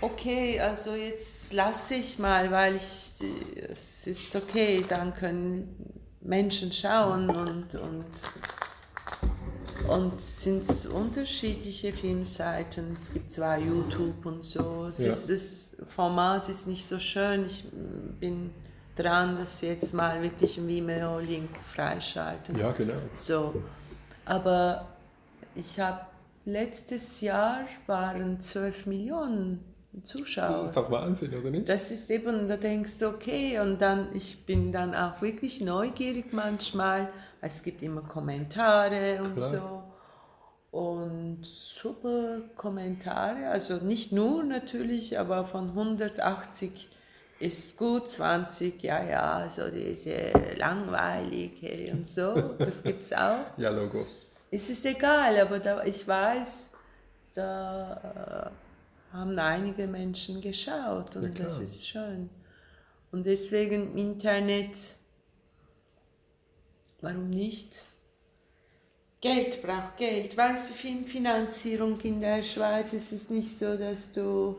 [SPEAKER 2] okay, also jetzt lasse ich mal, weil ich, es ist okay, dann können Menschen schauen und, und und es sind unterschiedliche Filmseiten. Es gibt zwar YouTube und so. Es ja. ist, das Format ist nicht so schön. Ich bin dran, dass sie jetzt mal wirklich einen Vimeo-Link freischalten.
[SPEAKER 1] Ja, genau.
[SPEAKER 2] So. Aber ich habe letztes Jahr waren 12 Millionen Zuschauer.
[SPEAKER 1] Das ist doch Wahnsinn, oder nicht?
[SPEAKER 2] Das ist eben, da denkst du, okay, und dann, ich bin dann auch wirklich neugierig manchmal es gibt immer Kommentare und Klar. so. Und super Kommentare, also nicht nur natürlich, aber von 180 ist gut, 20, ja, ja, so diese langweilige und so, (laughs) das gibt es auch.
[SPEAKER 1] ja, Logo.
[SPEAKER 2] Es ist egal, aber da, ich weiß, da haben einige Menschen geschaut und ja, das ist schön. Und deswegen Internet Warum nicht? Geld braucht Geld. Weißt du, Filmfinanzierung in der Schweiz ist es nicht so, dass du,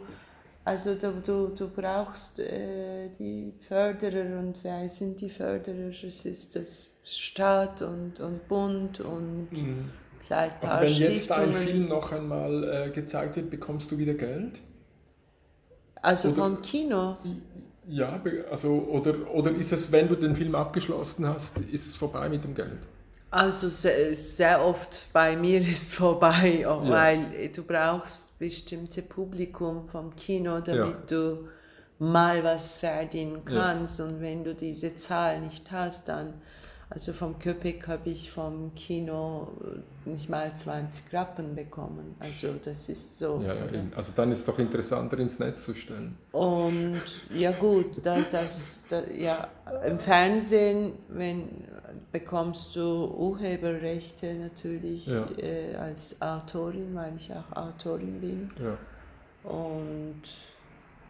[SPEAKER 2] also du, du, du brauchst äh, die Förderer und wer sind die Förderer? Es ist das Staat und, und Bund und mhm.
[SPEAKER 1] Vielleicht Also wenn jetzt dein Film noch einmal äh, gezeigt wird, bekommst du wieder Geld?
[SPEAKER 2] Also Oder? vom Kino?
[SPEAKER 1] Ja, also oder, oder ist es, wenn du den Film abgeschlossen hast, ist es vorbei mit dem Geld?
[SPEAKER 2] Also sehr, sehr oft bei mir (laughs) ist es vorbei, ja. weil du brauchst bestimmte Publikum vom Kino, damit ja. du mal was verdienen kannst. Ja. Und wenn du diese Zahl nicht hast, dann also vom Köpek habe ich vom Kino nicht mal 20 Rappen bekommen. Also das ist so.
[SPEAKER 1] Ja, also dann ist es doch interessanter ins Netz zu stellen.
[SPEAKER 2] Und ja gut, das, das, das ja, im Fernsehen wenn, bekommst du Urheberrechte natürlich ja. äh, als Autorin, weil ich auch Autorin bin.
[SPEAKER 1] Ja.
[SPEAKER 2] Und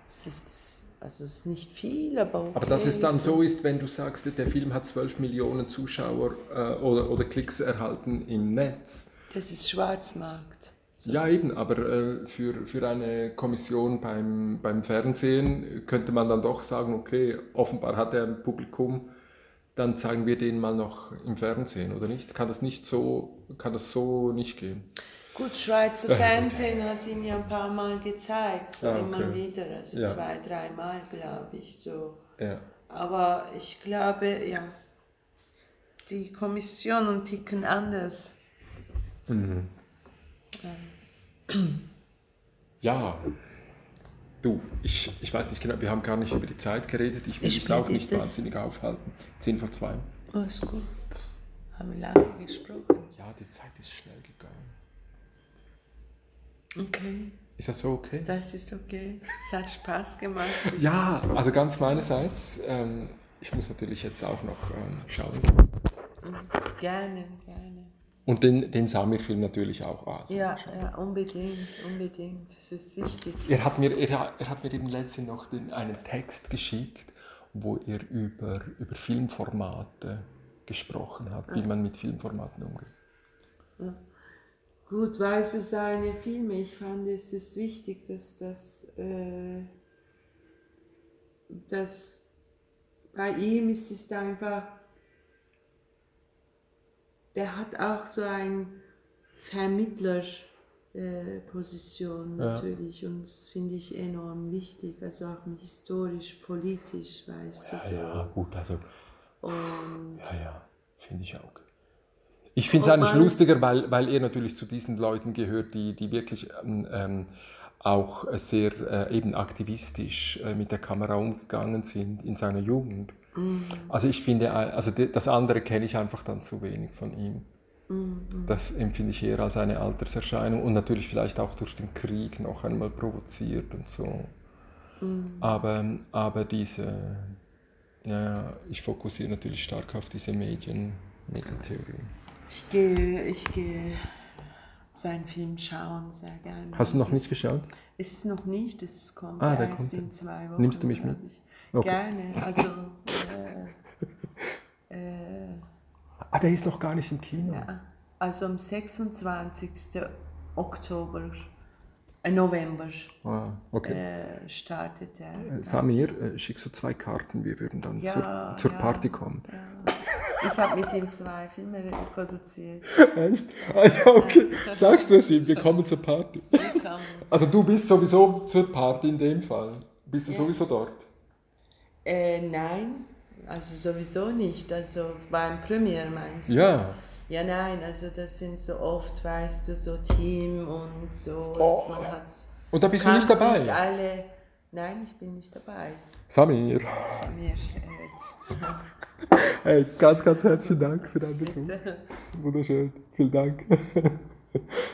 [SPEAKER 2] es ist also es ist nicht viel, aber okay.
[SPEAKER 1] Aber dass es dann so ist, wenn du sagst, der Film hat 12 Millionen Zuschauer äh, oder, oder Klicks erhalten im Netz.
[SPEAKER 2] Das ist Schwarzmarkt.
[SPEAKER 1] So. Ja, eben, aber äh, für, für eine Kommission beim, beim Fernsehen könnte man dann doch sagen, okay, offenbar hat er ein Publikum, dann zeigen wir den mal noch im Fernsehen, oder nicht? Kann das nicht so, kann das so nicht gehen?
[SPEAKER 2] Gut, Schweizer (laughs) Fernsehen hat ihn ja ein paar Mal gezeigt, so ah, okay. immer wieder, also ja. zwei, dreimal, glaube ich, so.
[SPEAKER 1] Ja.
[SPEAKER 2] Aber ich glaube, ja, die Kommissionen ticken anders.
[SPEAKER 1] Mhm. Ja, du, ich, ich weiß nicht genau, wir haben gar nicht über die Zeit geredet. Ich will es auch nicht wahnsinnig aufhalten. 10 vor 2.
[SPEAKER 2] Oh, ist gut. Haben wir lange gesprochen.
[SPEAKER 1] Ja, die Zeit ist schnell gegangen.
[SPEAKER 2] Okay.
[SPEAKER 1] Ist das so okay?
[SPEAKER 2] Das ist okay. Es hat Spaß gemacht.
[SPEAKER 1] ja, also ganz meinerseits. Ähm, ich muss natürlich jetzt auch noch ähm, schauen.
[SPEAKER 2] Gerne, gerne.
[SPEAKER 1] Und den, den Samir-Film natürlich auch an.
[SPEAKER 2] Ja, ja, unbedingt, unbedingt. Das ist wichtig.
[SPEAKER 1] Er hat mir, er, er hat mir eben letztens noch den, einen Text geschickt, wo er über, über Filmformate gesprochen hat, wie man mit Filmformaten umgeht.
[SPEAKER 2] Ja. Gut, weißt du, seine Filme, ich fand es ist wichtig, dass das, äh, dass bei ihm ist es einfach, der hat auch so eine Vermittlerposition äh, natürlich ja. und das finde ich enorm wichtig, also auch historisch, politisch, weißt
[SPEAKER 1] ja,
[SPEAKER 2] du so.
[SPEAKER 1] Ja, gut, also.
[SPEAKER 2] Und
[SPEAKER 1] ja, ja, finde ich auch. Ich finde es eigentlich lustiger, weil, weil er natürlich zu diesen Leuten gehört, die, die wirklich ähm, ähm, auch sehr äh, eben aktivistisch äh, mit der Kamera umgegangen sind in seiner Jugend. Mhm. Also ich finde, äh, also das andere kenne ich einfach dann zu wenig von ihm. Mhm. Das empfinde ich eher als eine Alterserscheinung und natürlich vielleicht auch durch den Krieg noch einmal provoziert und so. Mhm. Aber, aber diese, ja, ich fokussiere natürlich stark auf diese Medien, Medientheorie.
[SPEAKER 2] Ich gehe, ich gehe seinen Film schauen, sehr gerne.
[SPEAKER 1] Hast du noch nicht geschaut?
[SPEAKER 2] Es ist noch nicht, es kommt
[SPEAKER 1] ah,
[SPEAKER 2] erst
[SPEAKER 1] kommt
[SPEAKER 2] in zwei Wochen.
[SPEAKER 1] Nimmst du mich mit?
[SPEAKER 2] Okay. Gerne, also... (laughs) Äh,
[SPEAKER 1] äh, ah, der ist noch gar nicht im Kino?
[SPEAKER 2] Ja, also am 26. Oktober November
[SPEAKER 1] ah, okay.
[SPEAKER 2] äh, startet er.
[SPEAKER 1] Äh, Samir, äh, schick so zwei Karten, wir würden dann ja, zur, zur ja, Party kommen.
[SPEAKER 2] Ja. Ich habe mit ihm zwei Filme produziert. (laughs)
[SPEAKER 1] Echt? Ah, ja, okay. (laughs) Sagst du es ihm, wir kommen zur Party. Also du bist sowieso zur Party in dem Fall. Bist du sowieso dort?
[SPEAKER 2] Äh, nein, also sowieso nicht. Also beim Premiere meinst du?
[SPEAKER 1] Ja.
[SPEAKER 2] Ja, nein, also das sind so oft, weißt du, so Team und so.
[SPEAKER 1] Oh. Man und da bist du nicht dabei?
[SPEAKER 2] Nicht alle, nein, ich bin nicht dabei.
[SPEAKER 1] Samir.
[SPEAKER 2] Samir. (laughs)
[SPEAKER 1] Hey, ganz, ganz herzlichen Dank für deinen Besuch. Wunderschön. Vielen Dank. (laughs)